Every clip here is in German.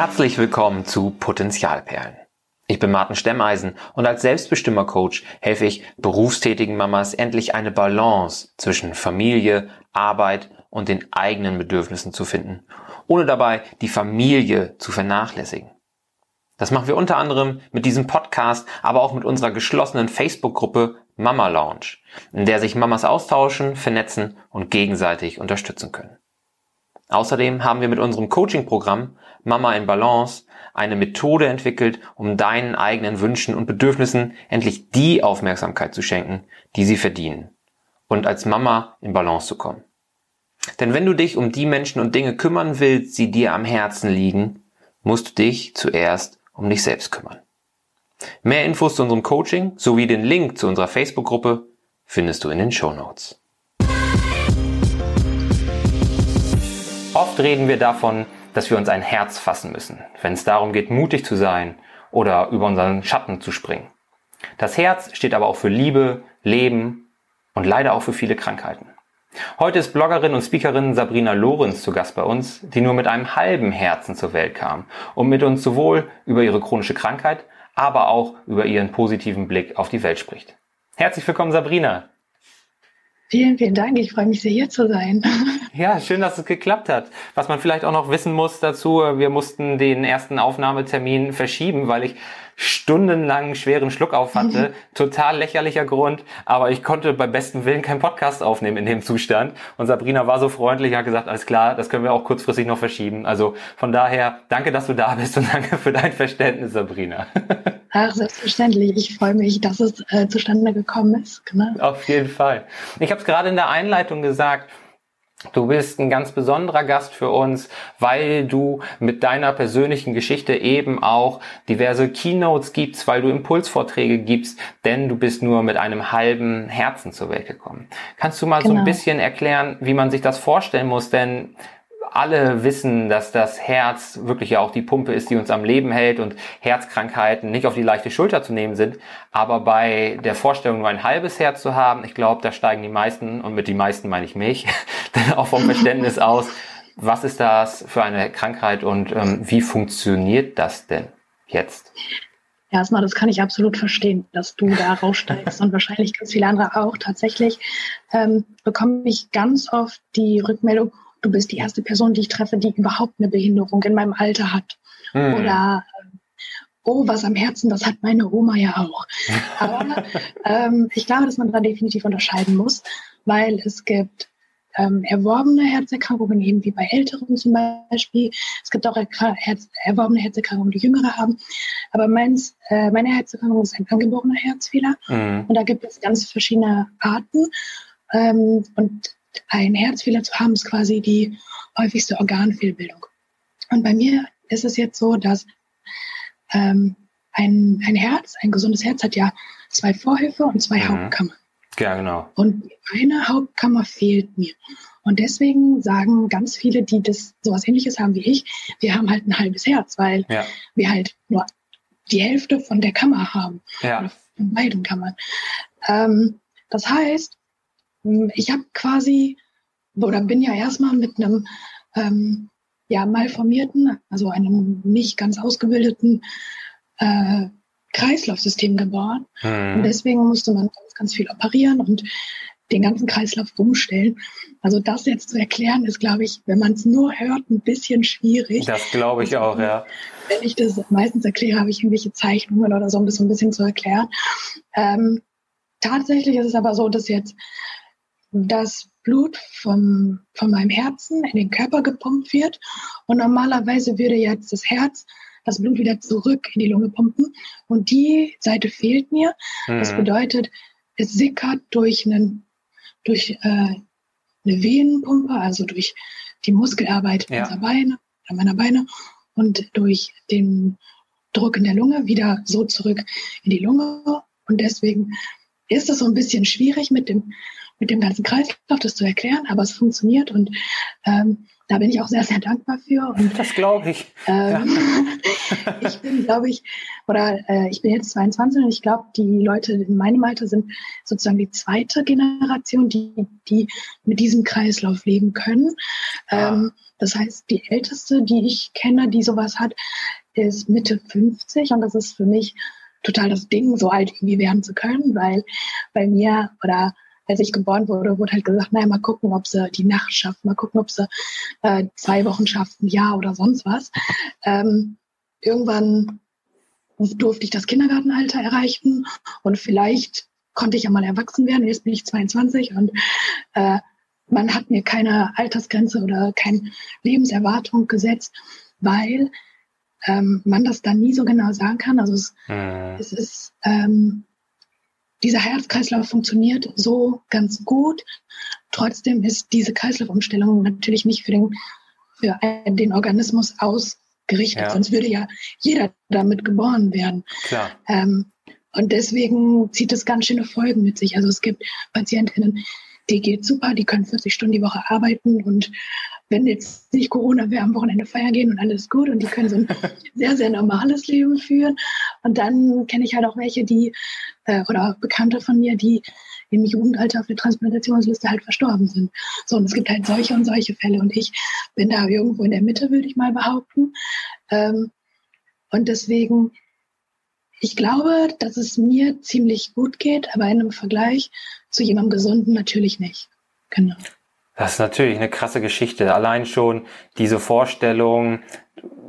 Herzlich willkommen zu Potenzialperlen. Ich bin Martin Stemmeisen und als Selbstbestimmer-Coach helfe ich berufstätigen Mamas endlich eine Balance zwischen Familie, Arbeit und den eigenen Bedürfnissen zu finden, ohne dabei die Familie zu vernachlässigen. Das machen wir unter anderem mit diesem Podcast, aber auch mit unserer geschlossenen Facebook-Gruppe Mama Lounge, in der sich Mamas austauschen, vernetzen und gegenseitig unterstützen können. Außerdem haben wir mit unserem Coaching-Programm Mama in Balance eine Methode entwickelt, um deinen eigenen Wünschen und Bedürfnissen endlich die Aufmerksamkeit zu schenken, die sie verdienen und als Mama in Balance zu kommen. Denn wenn du dich um die Menschen und Dinge kümmern willst, die dir am Herzen liegen, musst du dich zuerst um dich selbst kümmern. Mehr Infos zu unserem Coaching sowie den Link zu unserer Facebook-Gruppe findest du in den Show Notes. Oft reden wir davon, dass wir uns ein Herz fassen müssen, wenn es darum geht, mutig zu sein oder über unseren Schatten zu springen. Das Herz steht aber auch für Liebe, Leben und leider auch für viele Krankheiten. Heute ist Bloggerin und Speakerin Sabrina Lorenz zu Gast bei uns, die nur mit einem halben Herzen zur Welt kam und mit uns sowohl über ihre chronische Krankheit, aber auch über ihren positiven Blick auf die Welt spricht. Herzlich willkommen, Sabrina. Vielen, vielen Dank. Ich freue mich sehr, hier zu sein. Ja, schön, dass es geklappt hat. Was man vielleicht auch noch wissen muss dazu, wir mussten den ersten Aufnahmetermin verschieben, weil ich stundenlang schweren Schluck auf hatte. Total lächerlicher Grund, aber ich konnte bei bestem Willen keinen Podcast aufnehmen in dem Zustand. Und Sabrina war so freundlich, hat gesagt, alles klar, das können wir auch kurzfristig noch verschieben. Also von daher, danke, dass du da bist und danke für dein Verständnis, Sabrina. Ach, selbstverständlich. Ich freue mich, dass es äh, zustande gekommen ist. Genau. Auf jeden Fall. Ich habe es gerade in der Einleitung gesagt, Du bist ein ganz besonderer Gast für uns, weil du mit deiner persönlichen Geschichte eben auch diverse Keynotes gibst, weil du Impulsvorträge gibst, denn du bist nur mit einem halben Herzen zur Welt gekommen. Kannst du mal genau. so ein genau. bisschen erklären, wie man sich das vorstellen muss? Denn alle wissen, dass das Herz wirklich ja auch die Pumpe ist, die uns am Leben hält und Herzkrankheiten nicht auf die leichte Schulter zu nehmen sind. Aber bei der Vorstellung, nur ein halbes Herz zu haben, ich glaube, da steigen die meisten, und mit die meisten meine ich mich, dann auch vom Verständnis aus, was ist das für eine Krankheit und ähm, wie funktioniert das denn jetzt? Erstmal, das kann ich absolut verstehen, dass du da raussteigst und wahrscheinlich ganz viele andere auch. Tatsächlich ähm, bekomme ich ganz oft die Rückmeldung, du bist die erste Person, die ich treffe, die überhaupt eine Behinderung in meinem Alter hat. Mhm. Oder oh, was am Herzen, das hat meine Oma ja auch. Aber ähm, ich glaube, dass man da definitiv unterscheiden muss, weil es gibt ähm, erworbene Herzerkrankungen, eben wie bei Älteren zum Beispiel. Es gibt auch Herz, erworbene Herzerkrankungen, die Jüngere haben. Aber meins, äh, meine Herzerkrankung ist ein angeborener Herzfehler. Mhm. Und da gibt es ganz verschiedene Arten. Ähm, und ein Herzfehler zu haben, ist quasi die häufigste Organfehlbildung. Und bei mir ist es jetzt so, dass ähm, ein, ein Herz, ein gesundes Herz hat ja zwei Vorhöfe und zwei mhm. Hauptkammern. Ja, genau. Und eine Hauptkammer fehlt mir. Und deswegen sagen ganz viele, die das sowas ähnliches haben wie ich, wir haben halt ein halbes Herz, weil ja. wir halt nur die Hälfte von der Kammer haben. Ja. Von beiden Kammern. Ähm, das heißt, ich habe quasi oder bin ja erstmal mit einem ähm, ja malformierten, also einem nicht ganz ausgebildeten äh, Kreislaufsystem geboren. Mhm. Und deswegen musste man ganz, ganz viel operieren und den ganzen Kreislauf umstellen. Also das jetzt zu erklären, ist, glaube ich, wenn man es nur hört, ein bisschen schwierig. Das glaube ich auch, ja. Wenn ich das meistens erkläre, habe ich irgendwelche Zeichnungen oder so, um das so ein bisschen zu erklären. Ähm, tatsächlich ist es aber so, dass jetzt das Blut vom, von meinem Herzen in den Körper gepumpt wird. Und normalerweise würde jetzt das Herz das Blut wieder zurück in die Lunge pumpen. Und die Seite fehlt mir. Mhm. Das bedeutet, es sickert durch, einen, durch äh, eine Venenpumpe, also durch die Muskelarbeit ja. unserer Beine, meiner Beine und durch den Druck in der Lunge wieder so zurück in die Lunge. Und deswegen ist es so ein bisschen schwierig mit dem mit dem ganzen Kreislauf das zu erklären, aber es funktioniert und ähm, da bin ich auch sehr, sehr dankbar für. Und, das glaube ich. Ähm, ja. ich bin, glaube ich, oder äh, ich bin jetzt 22 und ich glaube, die Leute in meinem Alter sind sozusagen die zweite Generation, die, die mit diesem Kreislauf leben können. Ah. Ähm, das heißt, die älteste, die ich kenne, die sowas hat, ist Mitte 50 und das ist für mich total das Ding, so alt irgendwie werden zu können, weil bei mir oder als ich geboren wurde, wurde halt gesagt, naja, mal gucken, ob sie die Nacht schafft, mal gucken, ob sie äh, zwei Wochen schafft, ein Jahr oder sonst was. Ähm, irgendwann durfte ich das Kindergartenalter erreichen und vielleicht konnte ich ja mal erwachsen werden. Jetzt bin ich 22 und äh, man hat mir keine Altersgrenze oder keine Lebenserwartung gesetzt, weil ähm, man das dann nie so genau sagen kann. Also es, mhm. es ist ähm, dieser Herzkreislauf funktioniert so ganz gut. Trotzdem ist diese Kreislaufumstellung natürlich nicht für den, für den Organismus ausgerichtet. Ja. Sonst würde ja jeder damit geboren werden. Klar. Ähm, und deswegen zieht es ganz schöne Folgen mit sich. Also es gibt Patientinnen, die geht super, die können 40 Stunden die Woche arbeiten und wenn jetzt nicht Corona wäre, am Wochenende feiern gehen und alles gut und die können so ein sehr, sehr normales Leben führen. Und dann kenne ich halt auch welche, die, äh, oder Bekannte von mir, die im Jugendalter auf der Transplantationsliste halt verstorben sind. So, und es gibt halt solche und solche Fälle und ich bin da irgendwo in der Mitte, würde ich mal behaupten. Ähm, und deswegen, ich glaube, dass es mir ziemlich gut geht, aber in einem Vergleich zu jemandem Gesunden natürlich nicht. Genau. Das ist natürlich eine krasse Geschichte. Allein schon diese Vorstellung,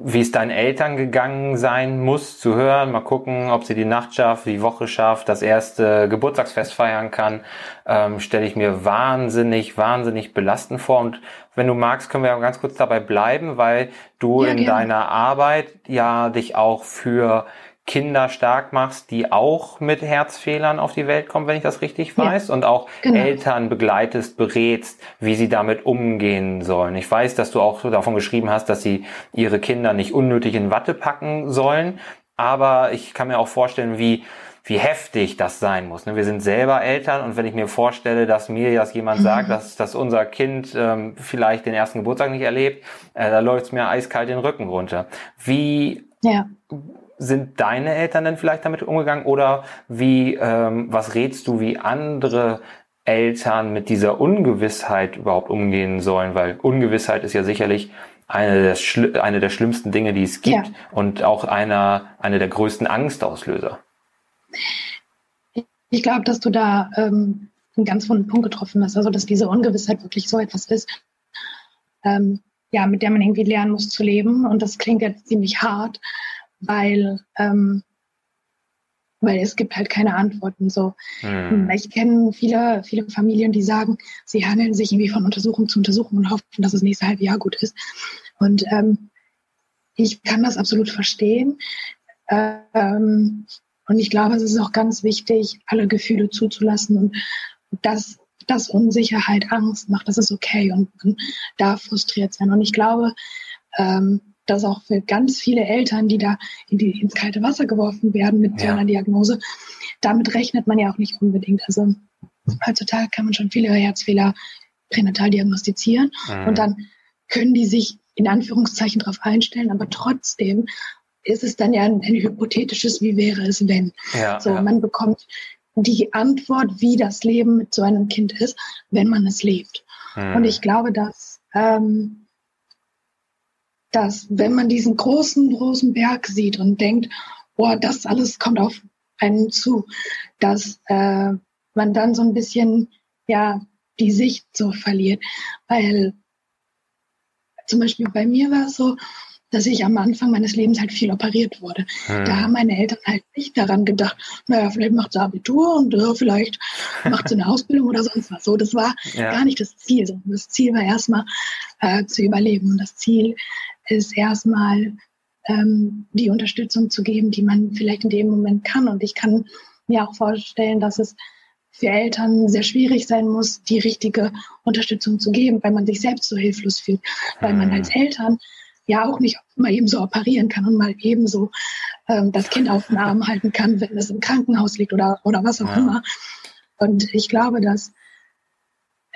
wie es deinen Eltern gegangen sein muss, zu hören, mal gucken, ob sie die Nacht schafft, die Woche schafft, das erste Geburtstagsfest feiern kann, ähm, stelle ich mir wahnsinnig, wahnsinnig belastend vor. Und wenn du magst, können wir ganz kurz dabei bleiben, weil du ja, in gerne. deiner Arbeit ja dich auch für Kinder stark machst, die auch mit Herzfehlern auf die Welt kommen, wenn ich das richtig weiß, ja, und auch genau. Eltern begleitest, berätst, wie sie damit umgehen sollen. Ich weiß, dass du auch davon geschrieben hast, dass sie ihre Kinder nicht unnötig in Watte packen sollen, aber ich kann mir auch vorstellen, wie wie heftig das sein muss. Ne? Wir sind selber Eltern und wenn ich mir vorstelle, dass mir das jemand mhm. sagt, dass, dass unser Kind ähm, vielleicht den ersten Geburtstag nicht erlebt, äh, da läuft es mir eiskalt den Rücken runter. Wie ja sind deine Eltern denn vielleicht damit umgegangen oder wie, ähm, was rätst du, wie andere Eltern mit dieser Ungewissheit überhaupt umgehen sollen? Weil Ungewissheit ist ja sicherlich eine der, eine der schlimmsten Dinge, die es gibt ja. und auch einer, eine der größten Angstauslöser. Ich glaube, dass du da ähm, einen ganz wunden Punkt getroffen hast, also dass diese Ungewissheit wirklich so etwas ist, ähm, ja, mit der man irgendwie lernen muss zu leben. Und das klingt jetzt ziemlich hart, weil, ähm, weil es gibt halt keine Antworten. So, hm. ich kenne viele, viele Familien, die sagen, sie handeln sich irgendwie von Untersuchung zu Untersuchung und hoffen, dass das nächste halbe Jahr gut ist. Und ähm, ich kann das absolut verstehen. Ähm, und ich glaube, es ist auch ganz wichtig, alle Gefühle zuzulassen und dass das Unsicherheit, Angst macht, das ist okay und man darf frustriert sein. Und ich glaube, ähm, dass auch für ganz viele Eltern, die da in die, ins kalte Wasser geworfen werden mit ja. so einer Diagnose, damit rechnet man ja auch nicht unbedingt. Also heutzutage kann man schon viele Herzfehler pränatal diagnostizieren mhm. und dann können die sich in Anführungszeichen darauf einstellen, aber trotzdem ist es dann ja ein, ein hypothetisches, wie wäre es, wenn. Ja, so, ja. man bekommt die Antwort, wie das Leben mit so einem Kind ist, wenn man es lebt. Mhm. Und ich glaube, dass ähm, dass wenn man diesen großen, großen Berg sieht und denkt, boah, das alles kommt auf einen zu, dass äh, man dann so ein bisschen ja die Sicht so verliert. Weil zum Beispiel bei mir war es so, dass ich am Anfang meines Lebens halt viel operiert wurde. Hm. Da haben meine Eltern halt nicht daran gedacht, naja, vielleicht macht sie Abitur und äh, vielleicht macht sie eine Ausbildung oder sonst was. So, das war ja. gar nicht das Ziel. Das Ziel war erstmal äh, zu überleben. Und das Ziel ist erstmal ähm, die Unterstützung zu geben, die man vielleicht in dem Moment kann. Und ich kann mir auch vorstellen, dass es für Eltern sehr schwierig sein muss, die richtige Unterstützung zu geben, weil man sich selbst so hilflos fühlt, weil man als mhm. Eltern ja auch nicht mal eben so operieren kann und mal eben so ähm, das Kind auf den Arm halten kann, wenn es im Krankenhaus liegt oder, oder was auch ja. immer. Und ich glaube, dass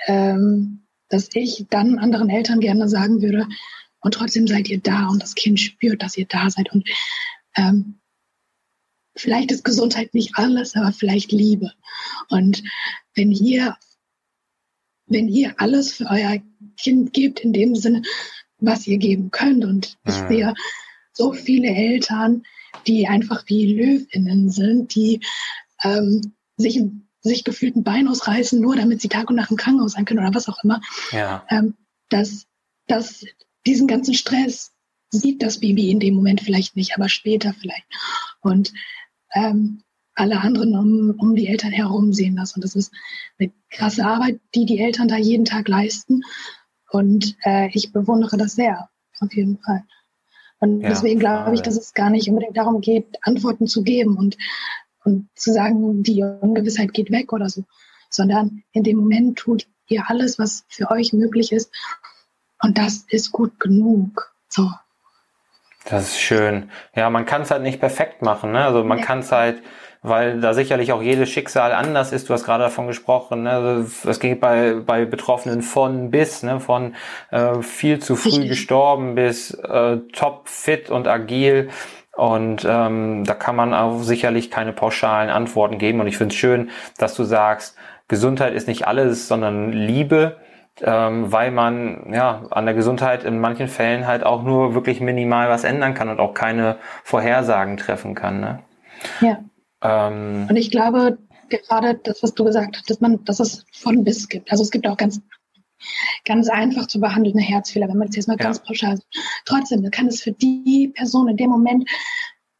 ähm, dass ich dann anderen Eltern gerne sagen würde, und trotzdem seid ihr da und das Kind spürt, dass ihr da seid. Und ähm, vielleicht ist Gesundheit nicht alles, aber vielleicht Liebe. Und wenn ihr, wenn ihr alles für euer Kind gebt, in dem Sinne, was ihr geben könnt. Und ich mhm. sehe so viele Eltern, die einfach wie Löwinnen sind, die ähm, sich, sich gefühlt ein Bein ausreißen, nur damit sie Tag und Nacht im Krankenhaus sein können oder was auch immer. Ja. Ähm, dass, dass diesen ganzen Stress sieht das Baby in dem Moment vielleicht nicht, aber später vielleicht. Und ähm, alle anderen um, um die Eltern herum sehen das. Und das ist eine krasse Arbeit, die die Eltern da jeden Tag leisten. Und äh, ich bewundere das sehr, auf jeden Fall. Und ja, deswegen glaube ich, dass es gar nicht unbedingt darum geht, Antworten zu geben und, und zu sagen, die Ungewissheit geht weg oder so, sondern in dem Moment tut ihr alles, was für euch möglich ist. Und das ist gut genug. So. Das ist schön. Ja, man kann es halt nicht perfekt machen. Ne? Also man ja. kann es halt weil da sicherlich auch jedes Schicksal anders ist. Du hast gerade davon gesprochen, ne? Also, es geht bei, bei Betroffenen von bis, ne? von äh, viel zu früh Richtig. gestorben bis äh, top fit und agil. Und ähm, da kann man auch sicherlich keine pauschalen Antworten geben. Und ich finde es schön, dass du sagst, Gesundheit ist nicht alles, sondern Liebe, ähm, weil man ja an der Gesundheit in manchen Fällen halt auch nur wirklich minimal was ändern kann und auch keine Vorhersagen treffen kann. Ne? Ja. Ähm, und ich glaube, gerade das, was du gesagt hast, dass man, dass es von bis gibt. Also es gibt auch ganz, ganz einfach zu behandelnde Herzfehler, wenn man es jetzt mal ja. ganz pauschal sagt. Trotzdem kann es für die Person in dem Moment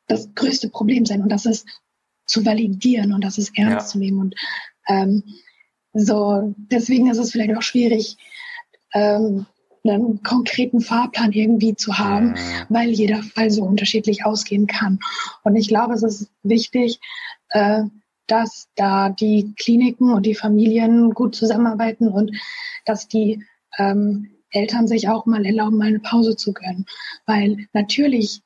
das größte Problem sein und das ist zu validieren und das ist ernst ja. zu nehmen. Und ähm, so, deswegen ist es vielleicht auch schwierig, ähm, einen konkreten Fahrplan irgendwie zu haben, weil jeder Fall so unterschiedlich ausgehen kann. Und ich glaube, es ist wichtig, äh, dass da die Kliniken und die Familien gut zusammenarbeiten und dass die ähm, Eltern sich auch mal erlauben, mal eine Pause zu gönnen. Weil natürlich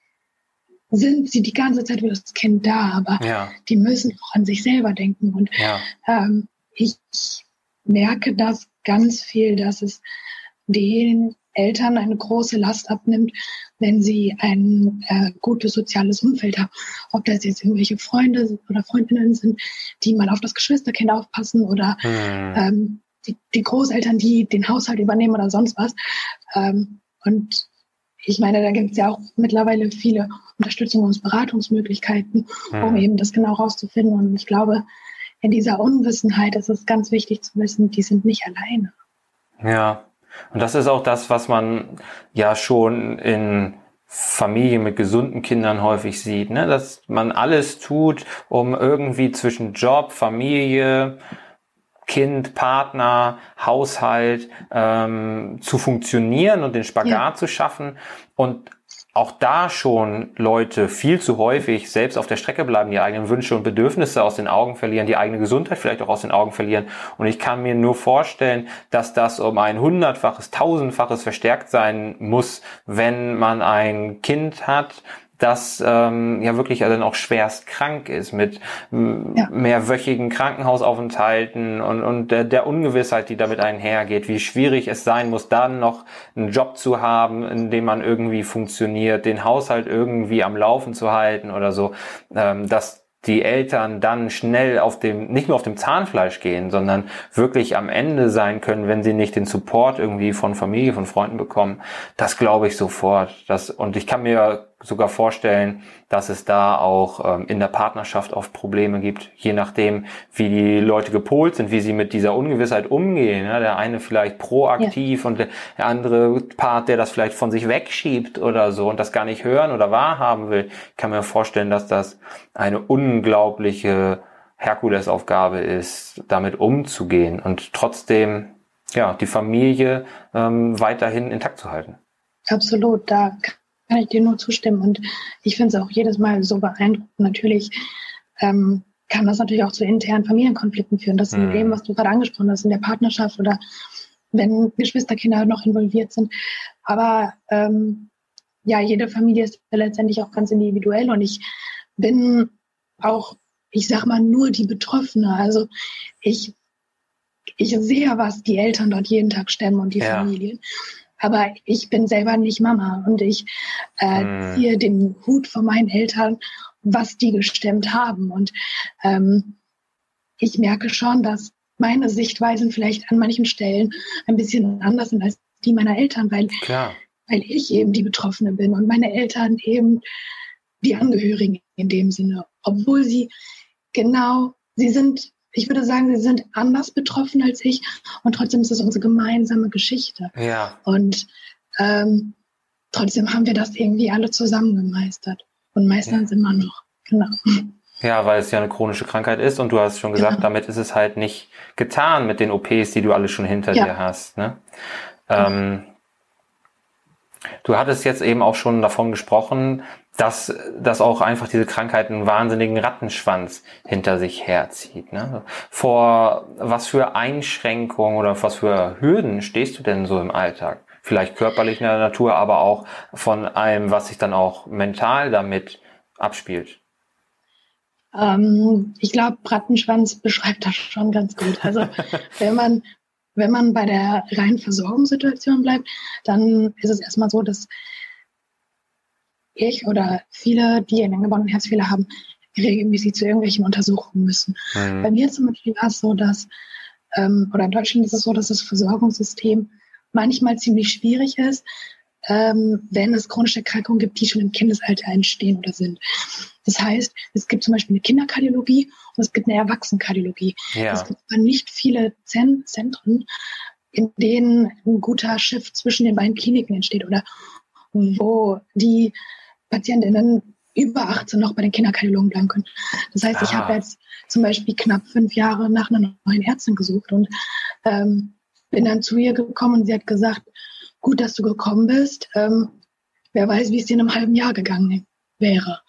sind sie die ganze Zeit für das Kind da, aber ja. die müssen auch an sich selber denken. Und ja. ähm, ich merke das ganz viel, dass es den Eltern eine große Last abnimmt, wenn sie ein äh, gutes soziales Umfeld haben. Ob das jetzt irgendwelche Freunde oder Freundinnen sind, die mal auf das Geschwisterkind aufpassen oder hm. ähm, die, die, Großeltern, die den Haushalt übernehmen oder sonst was. Ähm, und ich meine, da gibt es ja auch mittlerweile viele Unterstützungs- und Beratungsmöglichkeiten, hm. um eben das genau rauszufinden. Und ich glaube, in dieser Unwissenheit ist es ganz wichtig zu wissen, die sind nicht alleine. Ja, und das ist auch das, was man ja schon in Familien mit gesunden Kindern häufig sieht, ne? dass man alles tut, um irgendwie zwischen Job, Familie, Kind, Partner, Haushalt ähm, zu funktionieren und den Spagat ja. zu schaffen. Und auch da schon Leute viel zu häufig selbst auf der Strecke bleiben, die eigenen Wünsche und Bedürfnisse aus den Augen verlieren, die eigene Gesundheit vielleicht auch aus den Augen verlieren. Und ich kann mir nur vorstellen, dass das um ein hundertfaches, tausendfaches verstärkt sein muss, wenn man ein Kind hat, das ähm, ja wirklich dann auch schwerst krank ist mit ja. mehrwöchigen Krankenhausaufenthalten und, und der, der Ungewissheit, die damit einhergeht, wie schwierig es sein muss, dann noch einen Job zu haben, in dem man irgendwie funktioniert, den Haushalt irgendwie am Laufen zu halten oder so, ähm, dass die Eltern dann schnell auf dem, nicht nur auf dem Zahnfleisch gehen, sondern wirklich am Ende sein können, wenn sie nicht den Support irgendwie von Familie, von Freunden bekommen, das glaube ich sofort. Das, und ich kann mir sogar vorstellen, dass es da auch ähm, in der Partnerschaft oft Probleme gibt, je nachdem, wie die Leute gepolt sind, wie sie mit dieser Ungewissheit umgehen. Ja, der eine vielleicht proaktiv ja. und der andere Part, der das vielleicht von sich wegschiebt oder so und das gar nicht hören oder wahrhaben will. Ich kann mir vorstellen, dass das eine unglaubliche Herkulesaufgabe ist, damit umzugehen und trotzdem ja die Familie ähm, weiterhin intakt zu halten. Absolut, da kann ich dir nur zustimmen. Und ich finde es auch jedes Mal so beeindruckend. Natürlich ähm, kann das natürlich auch zu internen Familienkonflikten führen. Das mhm. in dem, was du gerade angesprochen hast, in der Partnerschaft oder wenn Geschwisterkinder noch involviert sind. Aber ähm, ja, jede Familie ist letztendlich auch ganz individuell und ich bin auch, ich sag mal, nur die Betroffene. Also ich ich sehe, was die Eltern dort jeden Tag stemmen und die ja. Familien. Aber ich bin selber nicht Mama und ich äh, hm. ziehe den Hut von meinen Eltern, was die gestemmt haben. Und ähm, ich merke schon, dass meine Sichtweisen vielleicht an manchen Stellen ein bisschen anders sind als die meiner Eltern, weil, Klar. weil ich eben die Betroffene bin und meine Eltern eben die Angehörigen in dem Sinne, obwohl sie genau, sie sind ich würde sagen, sie sind anders betroffen als ich und trotzdem ist es unsere gemeinsame Geschichte. Ja. Und ähm, trotzdem haben wir das irgendwie alle zusammen gemeistert und meistern es immer noch. Genau. Ja, weil es ja eine chronische Krankheit ist und du hast schon gesagt, genau. damit ist es halt nicht getan mit den OPs, die du alle schon hinter ja. dir hast. Ne? Ähm, du hattest jetzt eben auch schon davon gesprochen, dass, dass auch einfach diese Krankheit einen wahnsinnigen Rattenschwanz hinter sich herzieht. Ne? Vor was für Einschränkungen oder was für Hürden stehst du denn so im Alltag? Vielleicht körperlicher Natur, aber auch von allem, was sich dann auch mental damit abspielt. Ähm, ich glaube, Rattenschwanz beschreibt das schon ganz gut. Also wenn man wenn man bei der reinen Versorgungssituation bleibt, dann ist es erstmal so, dass ich oder viele, die einen angeborenen Herzfehler haben, regelmäßig zu irgendwelchen Untersuchungen müssen. Mhm. Bei mir zum Beispiel war es so, dass, ähm, oder in Deutschland ist es so, dass das Versorgungssystem manchmal ziemlich schwierig ist, ähm, wenn es chronische Erkrankungen gibt, die schon im Kindesalter entstehen oder sind. Das heißt, es gibt zum Beispiel eine Kinderkardiologie und es gibt eine Erwachsenenkardiologie. Ja. Es gibt aber nicht viele Zentren, in denen ein guter Schiff zwischen den beiden Kliniken entsteht oder wo die Patientinnen über 18 noch bei den Kinderkardiologen bleiben können. Das heißt, ah. ich habe jetzt zum Beispiel knapp fünf Jahre nach einer neuen Ärztin gesucht und ähm, bin dann zu ihr gekommen und sie hat gesagt, gut, dass du gekommen bist. Ähm, wer weiß, wie es dir in einem halben Jahr gegangen wäre.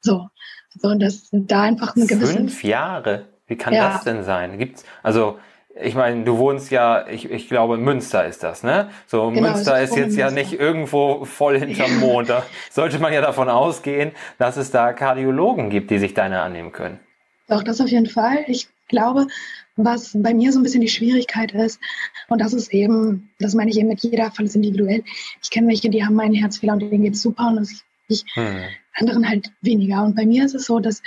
So. So, und das sind da einfach eine gewisse. Fünf Jahre? Wie kann ja. das denn sein? Gibt's, also, ich meine, du wohnst ja, ich, ich glaube, Münster ist das, ne? So, genau, Münster ist jetzt ja nicht irgendwo voll hinterm Mond. Da sollte man ja davon ausgehen, dass es da Kardiologen gibt, die sich deiner annehmen können. Doch, das auf jeden Fall. Ich glaube, was bei mir so ein bisschen die Schwierigkeit ist, und das ist eben, das meine ich eben mit jeder Fall ist individuell. Ich kenne welche, die haben einen Herzfehler und denen geht es super und ich, hm. Anderen halt weniger. Und bei mir ist es so, dass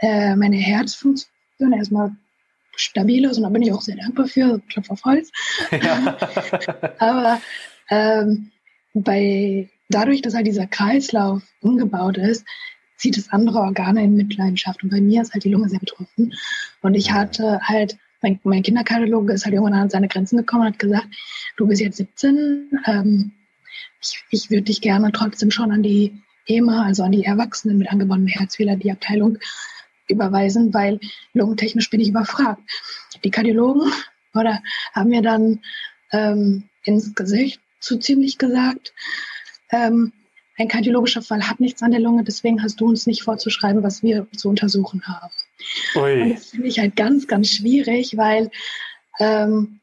äh, meine Herzfunktion erstmal stabil ist und da bin ich auch sehr dankbar für, Klopf auf Holz. Ja. Aber ähm, bei, dadurch, dass halt dieser Kreislauf umgebaut ist, zieht es andere Organe in Mitleidenschaft. Und bei mir ist halt die Lunge sehr betroffen. Und ich hatte halt, mein, mein Kinderkardiologe ist halt irgendwann an seine Grenzen gekommen und hat gesagt, du bist jetzt 17, ähm, ich, ich würde dich gerne trotzdem schon an die EMA, also an die Erwachsenen mit angeborenem Herzfehler, die Abteilung überweisen, weil lungentechnisch bin ich überfragt. Die Kardiologen oder haben mir dann ähm, ins Gesicht zu ziemlich gesagt, ähm, ein kardiologischer Fall hat nichts an der Lunge, deswegen hast du uns nicht vorzuschreiben, was wir zu untersuchen haben. Ui. Und das finde ich halt ganz, ganz schwierig, weil ähm,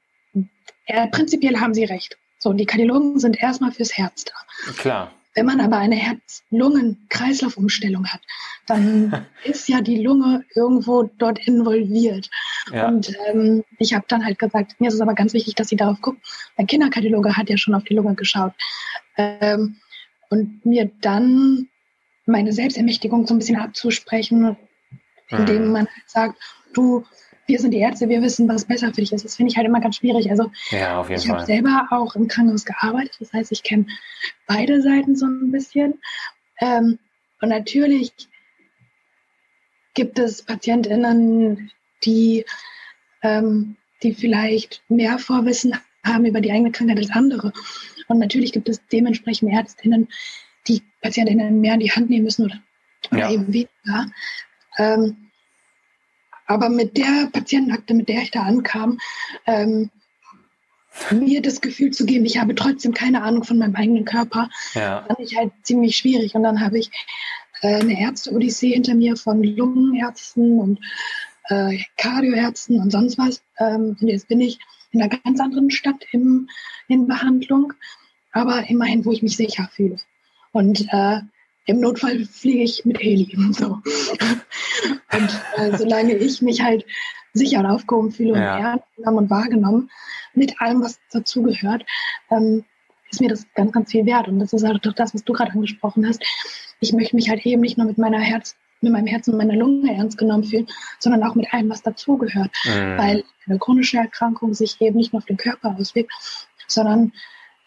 äh, prinzipiell haben sie recht. So, die Kardiologen sind erstmal fürs Herz da. Klar. Wenn man aber eine Herz-Lungen-Kreislaufumstellung hat, dann ist ja die Lunge irgendwo dort involviert. Ja. Und ähm, ich habe dann halt gesagt, mir ist es aber ganz wichtig, dass Sie darauf gucken. Mein Kinderkardiologe hat ja schon auf die Lunge geschaut. Ähm, und mir dann meine Selbstermächtigung so ein bisschen abzusprechen, indem mhm. man halt sagt, du, wir sind die Ärzte, wir wissen, was besser für dich ist. Das finde ich halt immer ganz schwierig. Also ja, auf jeden ich habe selber auch im Krankenhaus gearbeitet, das heißt, ich kenne beide Seiten so ein bisschen. Ähm, und natürlich gibt es PatientInnen, die, ähm, die vielleicht mehr Vorwissen haben über die eigene Krankheit als andere. Und natürlich gibt es dementsprechend Ärztinnen, die Patientinnen mehr in die Hand nehmen müssen oder, oder ja. eben weniger. Ähm, aber mit der Patientenakte, mit der ich da ankam, ähm, mir das Gefühl zu geben, ich habe trotzdem keine Ahnung von meinem eigenen Körper, ja. fand ich halt ziemlich schwierig. Und dann habe ich äh, eine Ärzte-Odyssee hinter mir von Lungenärzten und äh, Kardioärzten und sonst was. Ähm, und jetzt bin ich in einer ganz anderen Stadt im, in Behandlung, aber immerhin, wo ich mich sicher fühle. Und äh, im Notfall fliege ich mit Heli. So. Und äh, solange ich mich halt sicher und aufgehoben fühle ja. und ernst genommen und wahrgenommen, mit allem, was dazugehört, ähm, ist mir das ganz, ganz viel wert. Und das ist halt doch das, was du gerade angesprochen hast. Ich möchte mich halt eben nicht nur mit meiner Herz, mit meinem Herzen und meiner Lunge ernst genommen fühlen, sondern auch mit allem, was dazugehört. Mhm. Weil eine chronische Erkrankung sich eben nicht nur auf den Körper auswirkt, sondern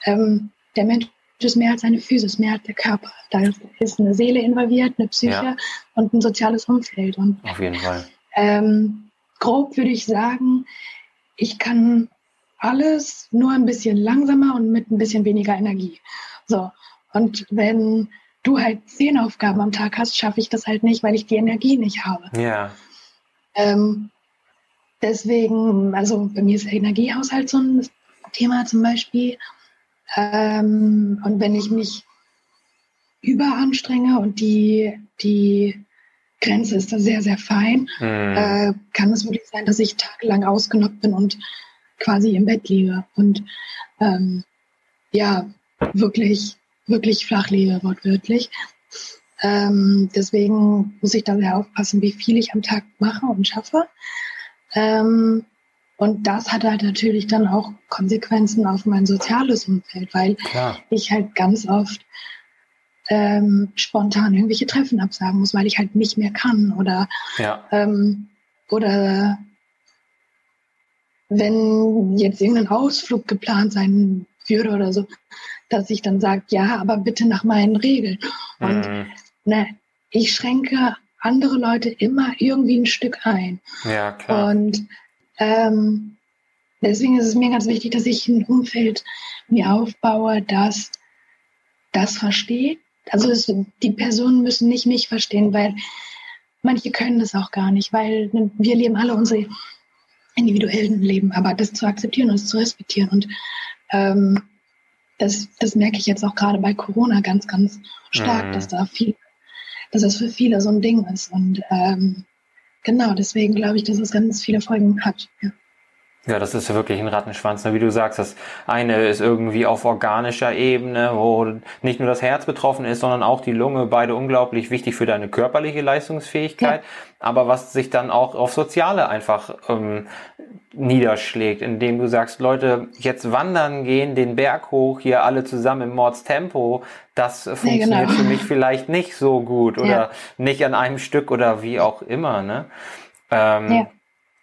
ähm, der Mensch ist mehr als eine Physis, mehr als der Körper. Da ist eine Seele involviert, eine Psyche ja. und ein soziales Umfeld. Und, auf jeden Fall. Ähm, grob würde ich sagen, ich kann alles nur ein bisschen langsamer und mit ein bisschen weniger Energie. So. Und wenn du halt zehn Aufgaben am Tag hast, schaffe ich das halt nicht, weil ich die Energie nicht habe. Ja. Ähm, deswegen, also bei mir ist der Energiehaushalt so ein Thema zum Beispiel. Ähm, und wenn ich mich überanstrenge und die, die Grenze ist da sehr, sehr fein, mhm. äh, kann es wirklich sein, dass ich tagelang ausgenockt bin und quasi im Bett liege und ähm, ja, wirklich, wirklich flach liege, wortwörtlich. Ähm, deswegen muss ich da sehr aufpassen, wie viel ich am Tag mache und schaffe. Ähm, und das hat halt natürlich dann auch Konsequenzen auf mein soziales Umfeld, weil Klar. ich halt ganz oft ähm, spontan irgendwelche Treffen absagen muss, weil ich halt nicht mehr kann oder ja. ähm, oder wenn jetzt irgendein Ausflug geplant sein würde oder so, dass ich dann sage, ja, aber bitte nach meinen Regeln. Und mhm. ne, ich schränke andere Leute immer irgendwie ein Stück ein. Ja, klar. Und ähm, deswegen ist es mir ganz wichtig, dass ich ein Umfeld mir aufbaue, das das versteht. Also es, die Personen müssen nicht mich verstehen, weil manche können das auch gar nicht, weil wir leben alle unsere individuellen Leben, aber das zu akzeptieren und es zu respektieren. Und ähm, das, das merke ich jetzt auch gerade bei Corona ganz, ganz stark, mhm. dass da viel, dass das für viele so ein Ding ist. Und ähm, genau, deswegen glaube ich, dass es ganz viele Folgen hat. Ja. Ja, das ist wirklich ein Rattenschwanz. Ne? Wie du sagst, das eine ist irgendwie auf organischer Ebene, wo nicht nur das Herz betroffen ist, sondern auch die Lunge, beide unglaublich wichtig für deine körperliche Leistungsfähigkeit, ja. Aber was sich dann auch auf Soziale einfach ähm, niederschlägt, indem du sagst, Leute, jetzt wandern gehen, den Berg hoch, hier alle zusammen im Mordstempo, das funktioniert ja, genau. für mich vielleicht nicht so gut oder ja. nicht an einem Stück oder wie auch immer. Ne? Ähm, ja.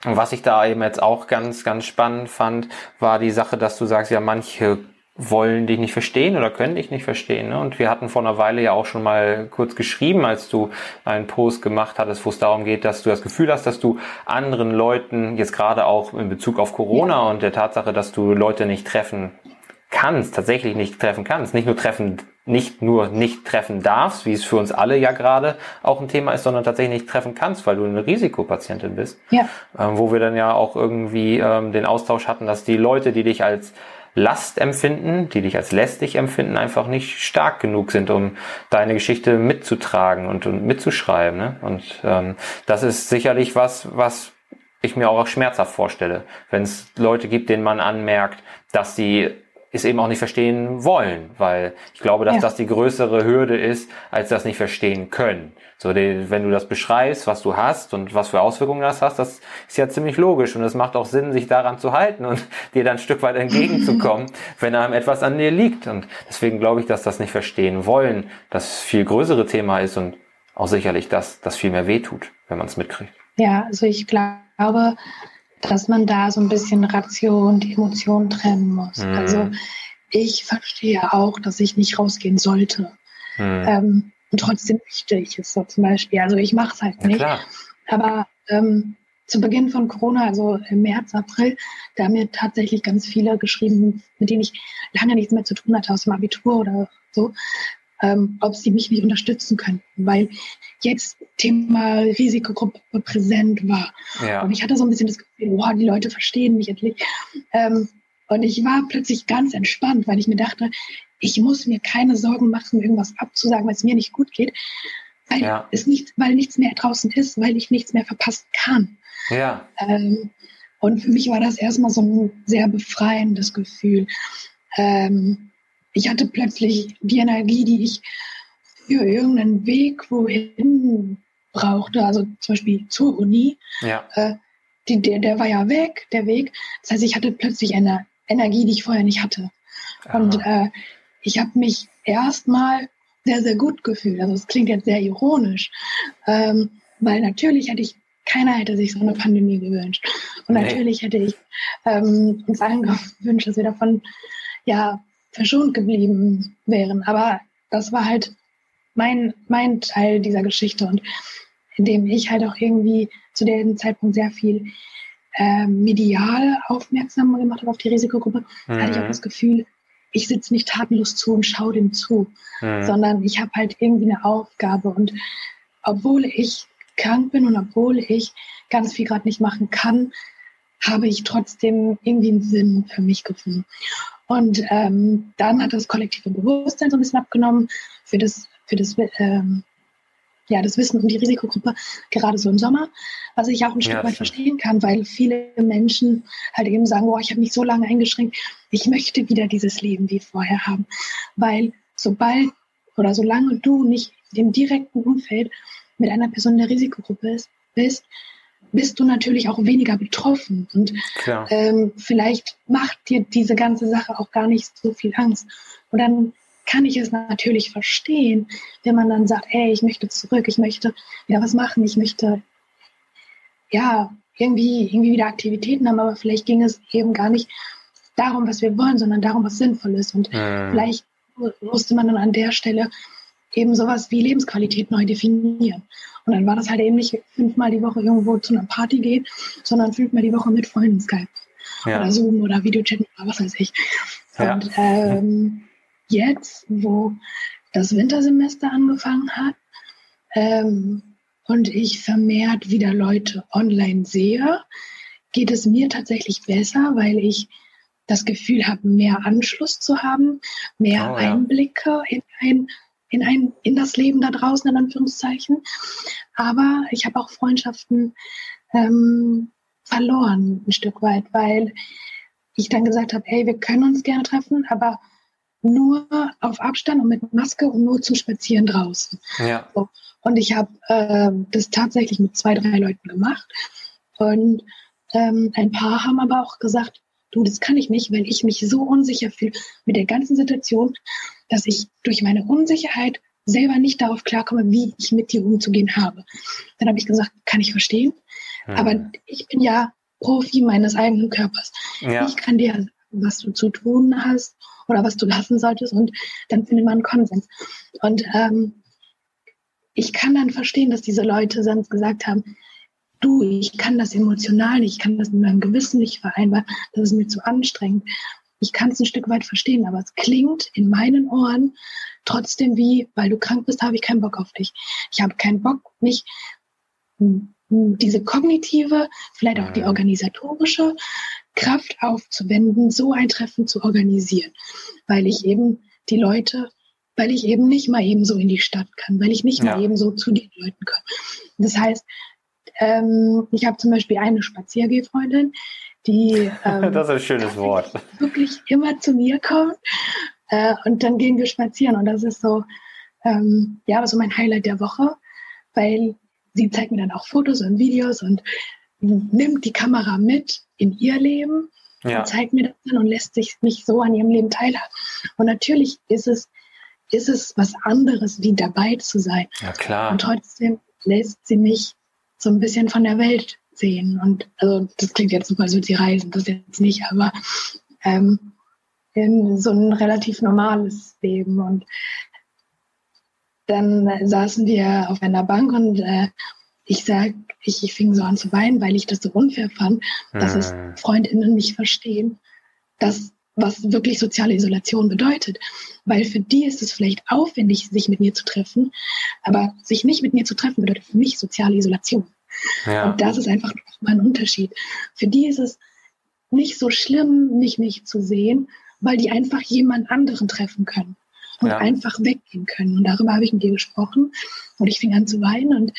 Und was ich da eben jetzt auch ganz, ganz spannend fand, war die Sache, dass du sagst, ja, manche wollen dich nicht verstehen oder können dich nicht verstehen. Ne? Und wir hatten vor einer Weile ja auch schon mal kurz geschrieben, als du einen Post gemacht hattest, wo es darum geht, dass du das Gefühl hast, dass du anderen Leuten, jetzt gerade auch in Bezug auf Corona und der Tatsache, dass du Leute nicht treffen kannst, tatsächlich nicht treffen kannst, nicht nur treffen nicht nur nicht treffen darfst, wie es für uns alle ja gerade auch ein Thema ist, sondern tatsächlich nicht treffen kannst, weil du eine Risikopatientin bist. Ja. Ähm, wo wir dann ja auch irgendwie ähm, den Austausch hatten, dass die Leute, die dich als Last empfinden, die dich als lästig empfinden, einfach nicht stark genug sind, um deine Geschichte mitzutragen und, und mitzuschreiben. Ne? Und ähm, das ist sicherlich was, was ich mir auch schmerzhaft vorstelle, wenn es Leute gibt, denen man anmerkt, dass sie es eben auch nicht verstehen wollen, weil ich glaube, dass ja. das die größere Hürde ist, als das nicht verstehen können. So, die, wenn du das beschreibst, was du hast und was für Auswirkungen das hast, das ist ja ziemlich logisch und es macht auch Sinn, sich daran zu halten und dir dann ein Stück weit entgegenzukommen, wenn einem etwas an dir liegt. Und deswegen glaube ich, dass das nicht verstehen wollen, das viel größere Thema ist und auch sicherlich das, das viel mehr wehtut, wenn man es mitkriegt. Ja, also ich glaube, dass man da so ein bisschen Ratio und Emotion trennen muss. Mhm. Also ich verstehe auch, dass ich nicht rausgehen sollte. Mhm. Ähm, und trotzdem möchte ich es so zum Beispiel. Also ich mache es halt ja, nicht. Klar. Aber ähm, zu Beginn von Corona, also im März, April, da haben mir tatsächlich ganz viele geschrieben, mit denen ich lange nichts mehr zu tun hatte aus dem Abitur oder so, ähm, ob sie mich nicht unterstützen könnten, weil jetzt Thema Risikogruppe präsent war. Ja. Und ich hatte so ein bisschen das Gefühl, wow, die Leute verstehen mich endlich. Ähm, und ich war plötzlich ganz entspannt, weil ich mir dachte, ich muss mir keine Sorgen machen, irgendwas abzusagen, weil es mir nicht gut geht, weil ja. es nicht, weil nichts mehr draußen ist, weil ich nichts mehr verpassen kann. Ja. Ähm, und für mich war das erstmal so ein sehr befreiendes Gefühl. Ähm, ich hatte plötzlich die Energie, die ich für irgendeinen Weg wohin brauchte, also zum Beispiel zur Uni, ja. äh, die, der, der war ja weg, der Weg. Das heißt, ich hatte plötzlich eine Energie, die ich vorher nicht hatte. Aha. Und äh, ich habe mich erstmal sehr, sehr gut gefühlt. Also es klingt jetzt sehr ironisch, ähm, weil natürlich hätte ich, keiner hätte sich so eine Pandemie gewünscht. Und nee. natürlich hätte ich ähm, uns allen gewünscht, dass wir davon ja verschont geblieben wären. Aber das war halt mein, mein Teil dieser Geschichte und in dem ich halt auch irgendwie zu dem Zeitpunkt sehr viel äh, medial aufmerksam gemacht habe auf die Risikogruppe, mhm. hatte ich auch mhm. das Gefühl, ich sitze nicht tatenlos zu und schaue dem zu, mhm. sondern ich habe halt irgendwie eine Aufgabe. Und obwohl ich krank bin und obwohl ich ganz viel gerade nicht machen kann, habe ich trotzdem irgendwie einen Sinn für mich gefunden. Und ähm, dann hat das kollektive Bewusstsein so ein bisschen abgenommen für das, für das, ähm, ja, das Wissen um die Risikogruppe, gerade so im Sommer, was ich auch ein Stück ja, weit verstehen kann, weil viele Menschen halt eben sagen, boah, ich habe mich so lange eingeschränkt, ich möchte wieder dieses Leben wie vorher haben. Weil sobald oder solange du nicht im direkten Umfeld mit einer Person in der Risikogruppe bist, bist du natürlich auch weniger betroffen. Und ähm, vielleicht macht dir diese ganze Sache auch gar nicht so viel Angst. Und dann kann ich es natürlich verstehen, wenn man dann sagt, hey, ich möchte zurück, ich möchte wieder was machen, ich möchte ja irgendwie, irgendwie wieder Aktivitäten haben, aber vielleicht ging es eben gar nicht darum, was wir wollen, sondern darum, was sinnvoll ist. Und mhm. vielleicht musste man dann an der Stelle eben sowas wie Lebensqualität neu definieren. Und dann war das halt eben nicht fünfmal die Woche irgendwo zu einer Party gehen, sondern fünfmal die Woche mit Freunden Skype ja. oder Zoom oder Videochat oder was weiß ich. Ja. Und ähm, jetzt, wo das Wintersemester angefangen hat ähm, und ich vermehrt wieder Leute online sehe, geht es mir tatsächlich besser, weil ich das Gefühl habe, mehr Anschluss zu haben, mehr oh, ja. Einblicke in ein, in ein, in das Leben da draußen, in Anführungszeichen. Aber ich habe auch Freundschaften ähm, verloren, ein Stück weit, weil ich dann gesagt habe, hey, wir können uns gerne treffen, aber nur auf Abstand und mit Maske und nur zum Spazieren draußen. Ja. So. Und ich habe äh, das tatsächlich mit zwei, drei Leuten gemacht. Und ähm, ein paar haben aber auch gesagt, du, das kann ich nicht, weil ich mich so unsicher fühle mit der ganzen Situation, dass ich durch meine Unsicherheit selber nicht darauf klarkomme, wie ich mit dir umzugehen habe. Dann habe ich gesagt, kann ich verstehen, hm. aber ich bin ja Profi meines eigenen Körpers. Ja. Ich kann dir sagen, was du zu tun hast oder was du lassen solltest und dann findet man einen Konsens. Und ähm, ich kann dann verstehen, dass diese Leute sonst gesagt haben, du, ich kann das emotional nicht, ich kann das mit meinem Gewissen nicht vereinbaren, das ist mir zu anstrengend. Ich kann es ein Stück weit verstehen, aber es klingt in meinen Ohren trotzdem wie, weil du krank bist, habe ich keinen Bock auf dich. Ich habe keinen Bock, mich diese kognitive, vielleicht auch die mhm. organisatorische Kraft aufzuwenden, so ein Treffen zu organisieren, weil ich eben die Leute, weil ich eben nicht mal eben so in die Stadt kann, weil ich nicht ja. mal eben so zu den Leuten kann. Das heißt, ähm, ich habe zum Beispiel eine Spaziergehfreundin, die ähm, das ist ein schönes Wort. wirklich immer zu mir kommt äh, und dann gehen wir spazieren und das ist so ähm, ja so mein Highlight der Woche, weil sie zeigt mir dann auch Fotos und Videos und nimmt die Kamera mit in ihr Leben ja. und zeigt mir das dann und lässt sich mich so an ihrem Leben teilhaben. Und natürlich ist es ist es was anderes, wie dabei zu sein. Ja, klar. Und trotzdem lässt sie mich so ein bisschen von der Welt sehen. Und also das klingt jetzt super, als würde sie reisen, das jetzt nicht, aber ähm, in so ein relativ normales Leben. Und dann saßen wir auf einer Bank und äh, ich sag, ich, ich fing so an zu weinen, weil ich das so unfair fand, dass es Freundinnen nicht verstehen, dass was wirklich soziale Isolation bedeutet. Weil für die ist es vielleicht aufwendig, sich mit mir zu treffen, aber sich nicht mit mir zu treffen bedeutet für mich soziale Isolation. Ja. Und das ist einfach mal ein Unterschied. Für die ist es nicht so schlimm, mich nicht zu sehen, weil die einfach jemand anderen treffen können und ja. einfach weggehen können. Und darüber habe ich mit ihr gesprochen und ich fing an zu weinen und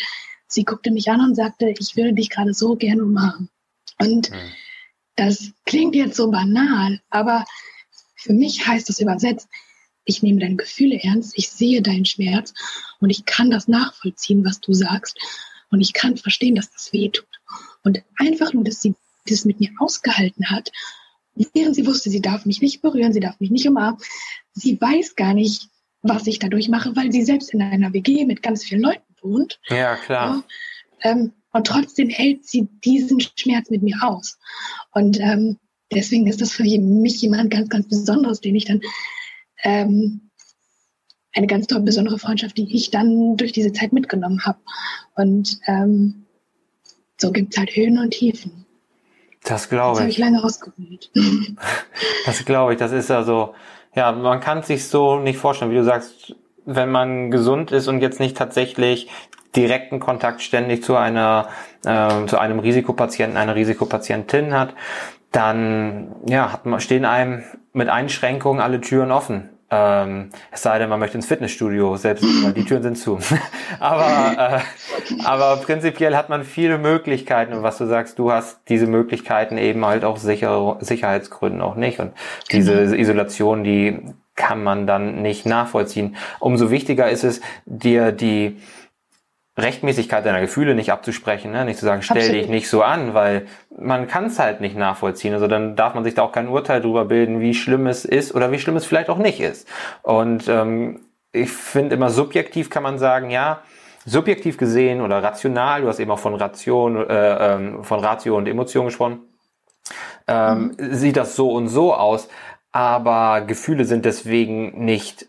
sie guckte mich an und sagte, ich würde dich gerade so gerne umarmen. Und mhm. das klingt jetzt so banal, aber für mich heißt das übersetzt, ich nehme deine Gefühle ernst, ich sehe deinen Schmerz und ich kann das nachvollziehen, was du sagst. Und ich kann verstehen, dass das weh tut. Und einfach nur, dass sie das mit mir ausgehalten hat, während sie wusste, sie darf mich nicht berühren, sie darf mich nicht umarmen. Sie weiß gar nicht, was ich dadurch mache, weil sie selbst in einer WG mit ganz vielen Leuten wohnt. Ja, klar. Ja, ähm, und trotzdem hält sie diesen Schmerz mit mir aus. Und ähm, deswegen ist das für mich jemand ganz, ganz Besonderes, den ich dann ähm, eine ganz tolle, besondere Freundschaft, die ich dann durch diese Zeit mitgenommen habe. Und ähm, so gibt es halt Höhen und Tiefen. Das glaube ich. Das habe ich lange ausgeholt. das glaube ich. Das ist also, ja, man kann es sich so nicht vorstellen, wie du sagst, wenn man gesund ist und jetzt nicht tatsächlich direkten Kontakt ständig zu einer, äh, zu einem Risikopatienten, einer Risikopatientin hat, dann ja, hat man, stehen einem mit Einschränkungen alle Türen offen. Ähm, es sei denn, man möchte ins Fitnessstudio, selbst weil die Türen sind zu. aber, äh, aber prinzipiell hat man viele Möglichkeiten und was du sagst, du hast diese Möglichkeiten eben halt auch sicher, Sicherheitsgründen auch nicht und diese genau. Isolation, die kann man dann nicht nachvollziehen. Umso wichtiger ist es, dir die Rechtmäßigkeit deiner Gefühle nicht abzusprechen, ne? nicht zu sagen, stell Absolut. dich nicht so an, weil man kann es halt nicht nachvollziehen. Also dann darf man sich da auch kein Urteil drüber bilden, wie schlimm es ist oder wie schlimm es vielleicht auch nicht ist. Und ähm, ich finde immer subjektiv kann man sagen, ja, subjektiv gesehen oder rational, du hast eben auch von Ration, äh, ähm, von Ratio und Emotion gesprochen, ähm, mhm. sieht das so und so aus, aber Gefühle sind deswegen nicht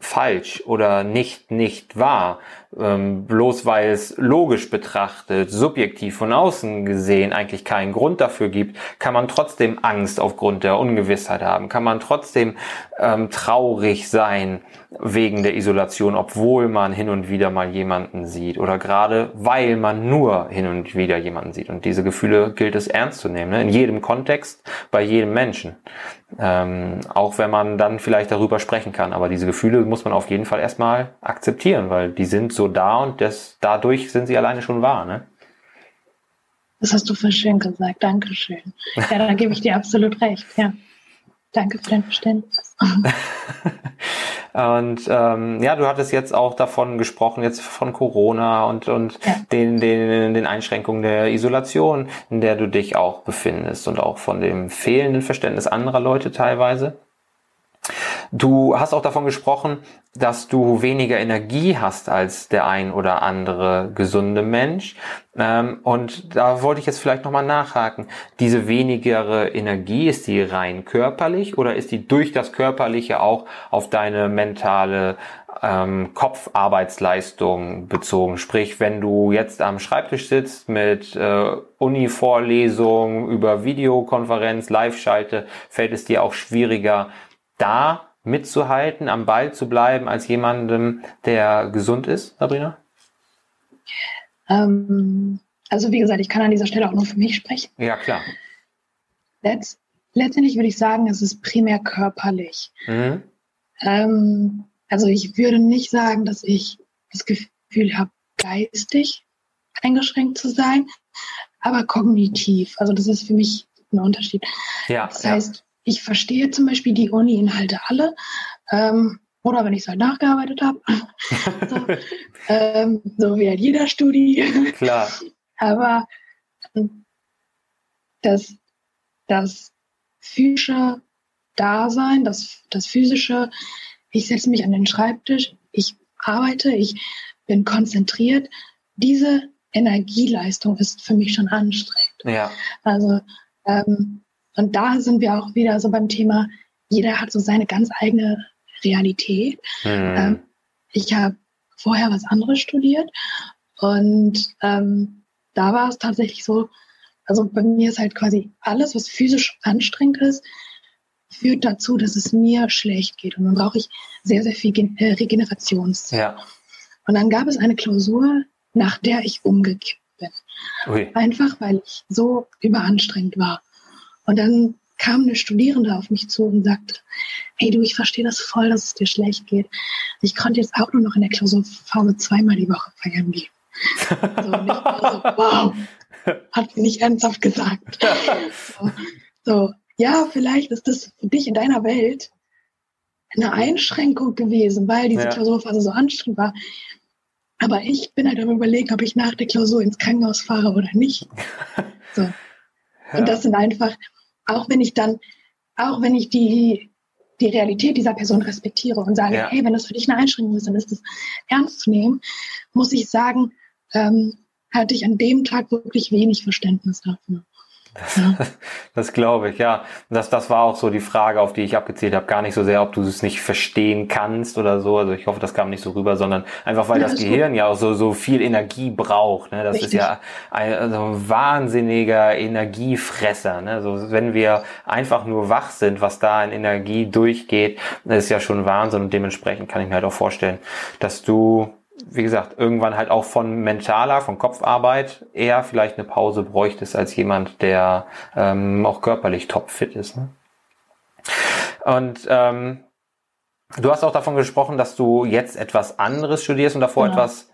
falsch oder nicht nicht wahr, ähm, bloß weil es logisch betrachtet, subjektiv von außen gesehen eigentlich keinen Grund dafür gibt, kann man trotzdem Angst aufgrund der Ungewissheit haben, kann man trotzdem ähm, traurig sein wegen der Isolation, obwohl man hin und wieder mal jemanden sieht oder gerade weil man nur hin und wieder jemanden sieht. Und diese Gefühle gilt es ernst zu nehmen, ne? in jedem Kontext, bei jedem Menschen. Ähm, auch wenn man dann vielleicht darüber sprechen kann. Aber diese Gefühle muss man auf jeden Fall erstmal akzeptieren, weil die sind so da und das, dadurch sind sie alleine schon wahr. Ne? Das hast du voll schön gesagt. Dankeschön. Ja, da gebe ich dir absolut recht. Ja. Danke für dein Verständnis. und ähm, ja, du hattest jetzt auch davon gesprochen, jetzt von Corona und, und ja. den, den, den Einschränkungen der Isolation, in der du dich auch befindest und auch von dem fehlenden Verständnis anderer Leute teilweise. Du hast auch davon gesprochen, dass du weniger Energie hast als der ein oder andere gesunde Mensch. Ähm, und da wollte ich jetzt vielleicht nochmal nachhaken. Diese wenigere Energie, ist die rein körperlich oder ist die durch das Körperliche auch auf deine mentale ähm, Kopfarbeitsleistung bezogen? Sprich, wenn du jetzt am Schreibtisch sitzt mit äh, Uni-Vorlesung über Videokonferenz, Live-Schalte, fällt es dir auch schwieriger, da mitzuhalten, am Ball zu bleiben als jemandem, der gesund ist, Sabrina? Ähm, also wie gesagt, ich kann an dieser Stelle auch nur für mich sprechen. Ja, klar. Letzt, letztendlich würde ich sagen, es ist primär körperlich. Mhm. Ähm, also ich würde nicht sagen, dass ich das Gefühl habe, geistig eingeschränkt zu sein, aber kognitiv. Also das ist für mich ein Unterschied. Ja, das heißt, ich verstehe zum Beispiel die Uni-Inhalte alle. Ähm, oder wenn ich es halt nachgearbeitet habe. so, ähm, so wie halt jeder Studie. Klar. Aber ähm, das, das physische Dasein, das, das physische, ich setze mich an den Schreibtisch, ich arbeite, ich bin konzentriert. Diese Energieleistung ist für mich schon anstrengend. Ja. Also ähm, und da sind wir auch wieder so beim Thema, jeder hat so seine ganz eigene Realität. Mhm. Ähm, ich habe vorher was anderes studiert und ähm, da war es tatsächlich so, also bei mir ist halt quasi alles, was physisch anstrengend ist, führt dazu, dass es mir schlecht geht. Und dann brauche ich sehr, sehr viel Gen äh, Regenerationszeit. Ja. Und dann gab es eine Klausur, nach der ich umgekippt bin. Ui. Einfach weil ich so überanstrengt war. Und dann kam eine Studierende auf mich zu und sagte, hey du, ich verstehe das voll, dass es dir schlecht geht. Ich konnte jetzt auch nur noch in der Klausurphase zweimal die Woche feiern gehen. So, und ich war so, wow, hat sie nicht ernsthaft gesagt. So, so, ja, vielleicht ist das für dich in deiner Welt eine Einschränkung gewesen, weil diese ja. Klausurphase so anstrengend war. Aber ich bin halt am überlegen, ob ich nach der Klausur ins Krankenhaus fahre oder nicht. So. Ja. Und das sind einfach, auch wenn ich dann, auch wenn ich die, die Realität dieser Person respektiere und sage, ja. hey, wenn das für dich eine Einschränkung ist, dann ist das ernst zu nehmen, muss ich sagen, ähm, hatte ich an dem Tag wirklich wenig Verständnis dafür. Das, das glaube ich, ja. Das, das war auch so die Frage, auf die ich abgezählt habe. Gar nicht so sehr, ob du es nicht verstehen kannst oder so. Also ich hoffe, das kam nicht so rüber, sondern einfach, weil ja, das Gehirn gut. ja auch so, so viel Energie braucht. Ne? Das Richtig. ist ja ein also wahnsinniger Energiefresser. Ne? Also wenn wir einfach nur wach sind, was da in Energie durchgeht, ist ja schon Wahnsinn. Und dementsprechend kann ich mir halt auch vorstellen, dass du wie gesagt, irgendwann halt auch von mentaler, von Kopfarbeit eher vielleicht eine Pause bräuchtest als jemand, der ähm, auch körperlich topfit ist. Ne? Und ähm, du hast auch davon gesprochen, dass du jetzt etwas anderes studierst und davor genau. etwas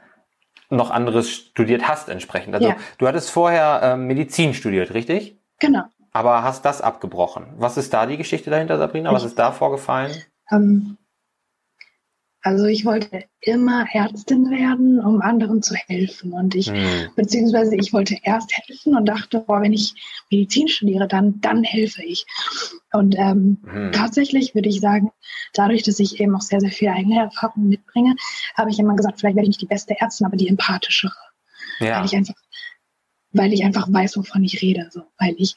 noch anderes studiert hast entsprechend. Also ja. du hattest vorher ähm, Medizin studiert, richtig? Genau. Aber hast das abgebrochen. Was ist da die Geschichte dahinter, Sabrina? Was ist da vorgefallen? Ähm, also ich wollte immer Ärztin werden, um anderen zu helfen. Und ich, mhm. beziehungsweise ich wollte erst helfen und dachte, boah, wenn ich Medizin studiere, dann, dann helfe ich. Und ähm, mhm. tatsächlich würde ich sagen, dadurch, dass ich eben auch sehr, sehr viel eigene Erfahrung mitbringe, habe ich immer gesagt, vielleicht werde ich nicht die beste Ärztin, aber die empathischere. Ja. Weil ich einfach, weil ich einfach weiß, wovon ich rede. So. Weil ich,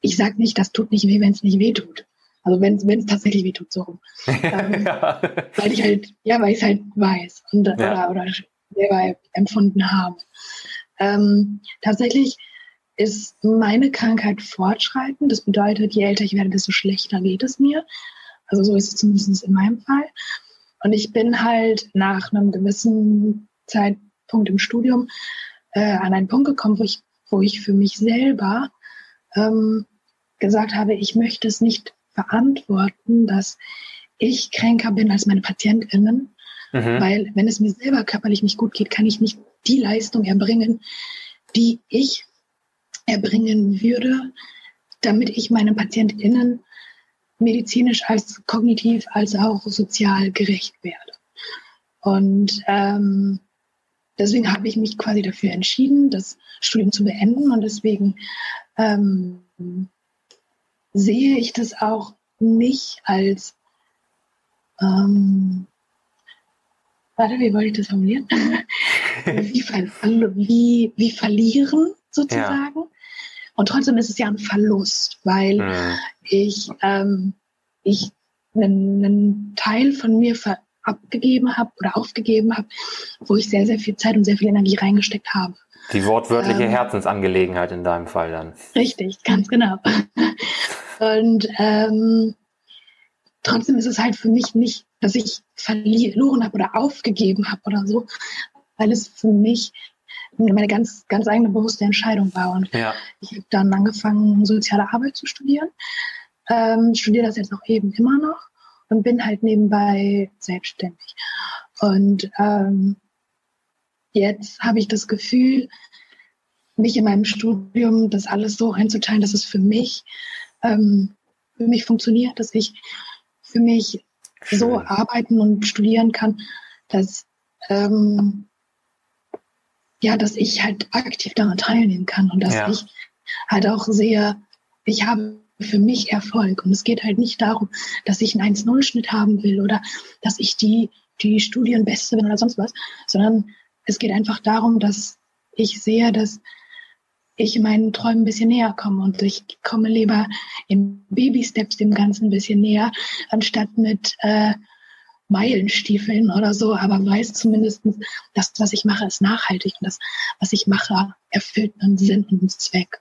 ich sage nicht, das tut nicht weh, wenn es nicht weh tut. Also wenn es tatsächlich weh tut, so rum. Ähm, ja. Weil ich halt, ja, weil ich es halt weiß und, ja. oder, oder selber empfunden habe. Ähm, tatsächlich ist meine Krankheit fortschreitend. Das bedeutet, je älter ich werde, desto schlechter geht es mir. Also so ist es zumindest in meinem Fall. Und ich bin halt nach einem gewissen Zeitpunkt im Studium äh, an einen Punkt gekommen, wo ich, wo ich für mich selber ähm, gesagt habe, ich möchte es nicht verantworten, dass ich kränker bin als meine PatientInnen. Mhm. Weil wenn es mir selber körperlich nicht gut geht, kann ich nicht die Leistung erbringen, die ich erbringen würde, damit ich meinen PatientInnen medizinisch als kognitiv als auch sozial gerecht werde. Und ähm, deswegen habe ich mich quasi dafür entschieden, das Studium zu beenden und deswegen ähm, sehe ich das auch nicht als, ähm, warte, wie wollte ich das formulieren? wie, wie, wie verlieren sozusagen. Ja. Und trotzdem ist es ja ein Verlust, weil mhm. ich, ähm, ich einen, einen Teil von mir abgegeben habe oder aufgegeben habe, wo ich sehr, sehr viel Zeit und sehr viel Energie reingesteckt habe. Die wortwörtliche ähm, Herzensangelegenheit in deinem Fall dann. Richtig, ganz genau. Und ähm, trotzdem ist es halt für mich nicht, dass ich verloren habe oder aufgegeben habe oder so, weil es für mich meine ganz, ganz eigene bewusste Entscheidung war. Und ja. ich habe dann angefangen, soziale Arbeit zu studieren. Ähm, studiere das jetzt auch eben immer noch und bin halt nebenbei selbstständig. Und ähm, jetzt habe ich das Gefühl, mich in meinem Studium das alles so einzuteilen, dass es für mich ähm, für mich funktioniert, dass ich für mich Schön. so arbeiten und studieren kann, dass ähm, ja, dass ich halt aktiv daran teilnehmen kann und dass ja. ich halt auch sehe, ich habe für mich Erfolg und es geht halt nicht darum, dass ich einen 1-0-Schnitt haben will oder dass ich die die Studienbeste bin oder sonst was, sondern es geht einfach darum, dass ich sehe, dass ich meinen Träumen ein bisschen näher komme und ich komme lieber in Baby-Steps dem Ganzen ein bisschen näher, anstatt mit äh, Meilenstiefeln oder so, aber weiß zumindest, dass was ich mache, ist nachhaltig und das, was ich mache, erfüllt einen Sinn und einen Zweck.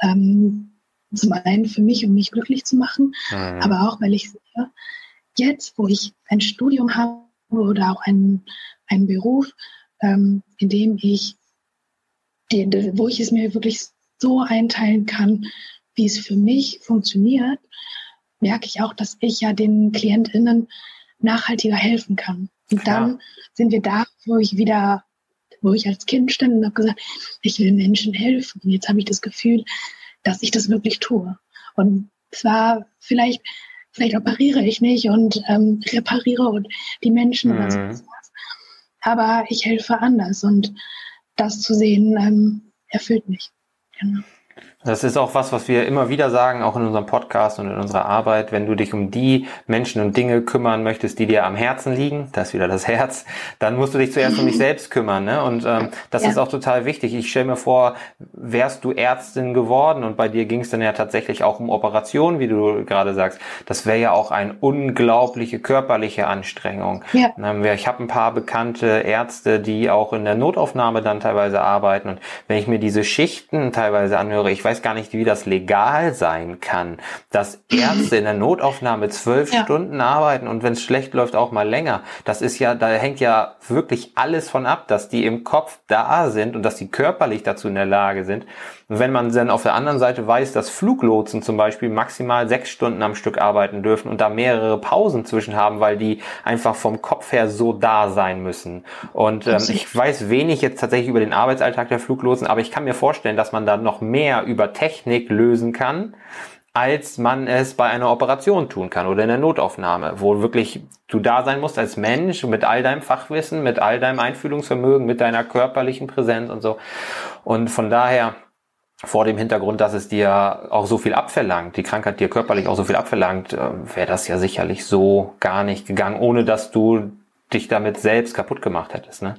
Ähm, zum einen für mich, um mich glücklich zu machen, mhm. aber auch, weil ich sehe, jetzt, wo ich ein Studium habe oder auch einen, einen Beruf, ähm, in dem ich die, wo ich es mir wirklich so einteilen kann, wie es für mich funktioniert, merke ich auch, dass ich ja den KlientInnen nachhaltiger helfen kann. Und dann ja. sind wir da, wo ich wieder, wo ich als Kind stand und habe gesagt, ich will Menschen helfen. Und jetzt habe ich das Gefühl, dass ich das wirklich tue. Und zwar vielleicht, vielleicht operiere ich nicht und ähm, repariere und die Menschen mhm. Aber ich helfe anders und das zu sehen ähm, erfüllt mich. Genau. Das ist auch was, was wir immer wieder sagen, auch in unserem Podcast und in unserer Arbeit. Wenn du dich um die Menschen und Dinge kümmern möchtest, die dir am Herzen liegen, das ist wieder das Herz, dann musst du dich zuerst um dich selbst kümmern. Ne? Und ähm, das ja. ist auch total wichtig. Ich stelle mir vor, wärst du Ärztin geworden und bei dir ging es dann ja tatsächlich auch um Operationen, wie du gerade sagst. Das wäre ja auch eine unglaubliche körperliche Anstrengung. Ja. Ich habe ein paar bekannte Ärzte, die auch in der Notaufnahme dann teilweise arbeiten. Und wenn ich mir diese Schichten teilweise anhöre, ich weiß weiß gar nicht, wie das legal sein kann, dass Ärzte in der Notaufnahme zwölf ja. Stunden arbeiten und wenn es schlecht läuft auch mal länger. Das ist ja, da hängt ja wirklich alles von ab, dass die im Kopf da sind und dass die körperlich dazu in der Lage sind. Und wenn man dann auf der anderen Seite weiß, dass Fluglotsen zum Beispiel maximal sechs Stunden am Stück arbeiten dürfen und da mehrere Pausen zwischen haben, weil die einfach vom Kopf her so da sein müssen. Und ähm, ich weiß wenig jetzt tatsächlich über den Arbeitsalltag der Fluglotsen, aber ich kann mir vorstellen, dass man da noch mehr über Technik lösen kann als man es bei einer Operation tun kann oder in der Notaufnahme, wo wirklich du da sein musst als Mensch mit all deinem Fachwissen, mit all deinem Einfühlungsvermögen, mit deiner körperlichen Präsenz und so. Und von daher vor dem Hintergrund, dass es dir auch so viel abverlangt, die Krankheit dir körperlich auch so viel abverlangt, äh, wäre das ja sicherlich so gar nicht gegangen, ohne dass du dich damit selbst kaputt gemacht hättest, ne?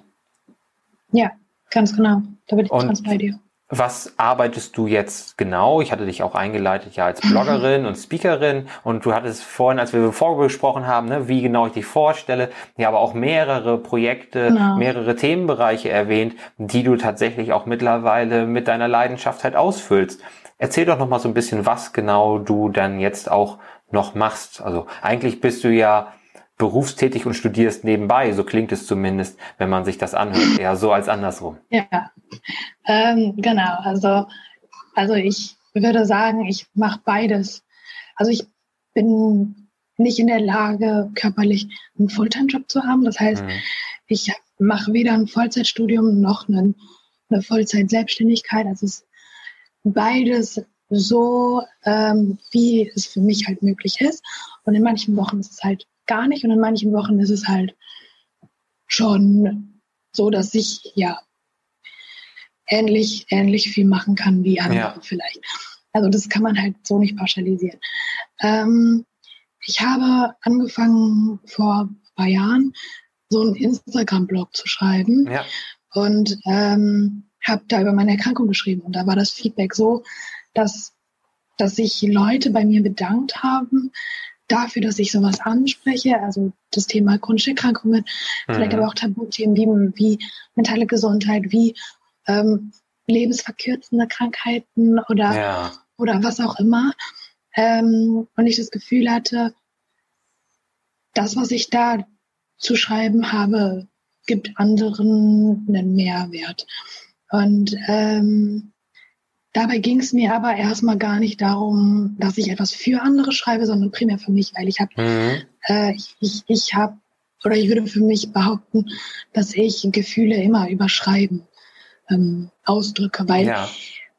Ja, ganz genau. Da bin ich Und ganz bei dir. Was arbeitest du jetzt genau? Ich hatte dich auch eingeleitet ja als Bloggerin und Speakerin und du hattest vorhin, als wir vorgesprochen haben, ne, wie genau ich dich vorstelle, ja, aber auch mehrere Projekte, genau. mehrere Themenbereiche erwähnt, die du tatsächlich auch mittlerweile mit deiner Leidenschaft halt ausfüllst. Erzähl doch noch mal so ein bisschen, was genau du dann jetzt auch noch machst. Also eigentlich bist du ja berufstätig und studierst nebenbei. So klingt es zumindest, wenn man sich das anhört, eher so als andersrum. Ja, ähm, genau. Also, also ich würde sagen, ich mache beides. Also ich bin nicht in der Lage, körperlich einen Fulltime-Job zu haben. Das heißt, mhm. ich mache weder ein Vollzeitstudium noch einen, eine Vollzeit-Selbstständigkeit. Also es ist beides so, ähm, wie es für mich halt möglich ist. Und in manchen Wochen ist es halt gar nicht und in manchen Wochen ist es halt schon so, dass ich ja ähnlich, ähnlich viel machen kann wie andere ja. vielleicht. Also das kann man halt so nicht pauschalisieren. Ähm, ich habe angefangen vor ein paar Jahren so einen Instagram-Blog zu schreiben ja. und ähm, habe da über meine Erkrankung geschrieben und da war das Feedback so, dass dass sich Leute bei mir bedankt haben, dafür, dass ich sowas anspreche, also das Thema chronische Erkrankungen, mhm. vielleicht aber auch Tabuthemen wie, wie mentale Gesundheit, wie ähm, lebensverkürzende Krankheiten oder, ja. oder was auch immer. Ähm, und ich das Gefühl hatte, das, was ich da zu schreiben habe, gibt anderen einen Mehrwert. Und ähm, Dabei ging es mir aber erstmal gar nicht darum, dass ich etwas für andere schreibe, sondern primär für mich, weil ich habe, mhm. äh, ich, ich, ich habe, oder ich würde für mich behaupten, dass ich Gefühle immer überschreiben ähm, ausdrücke, weil ja.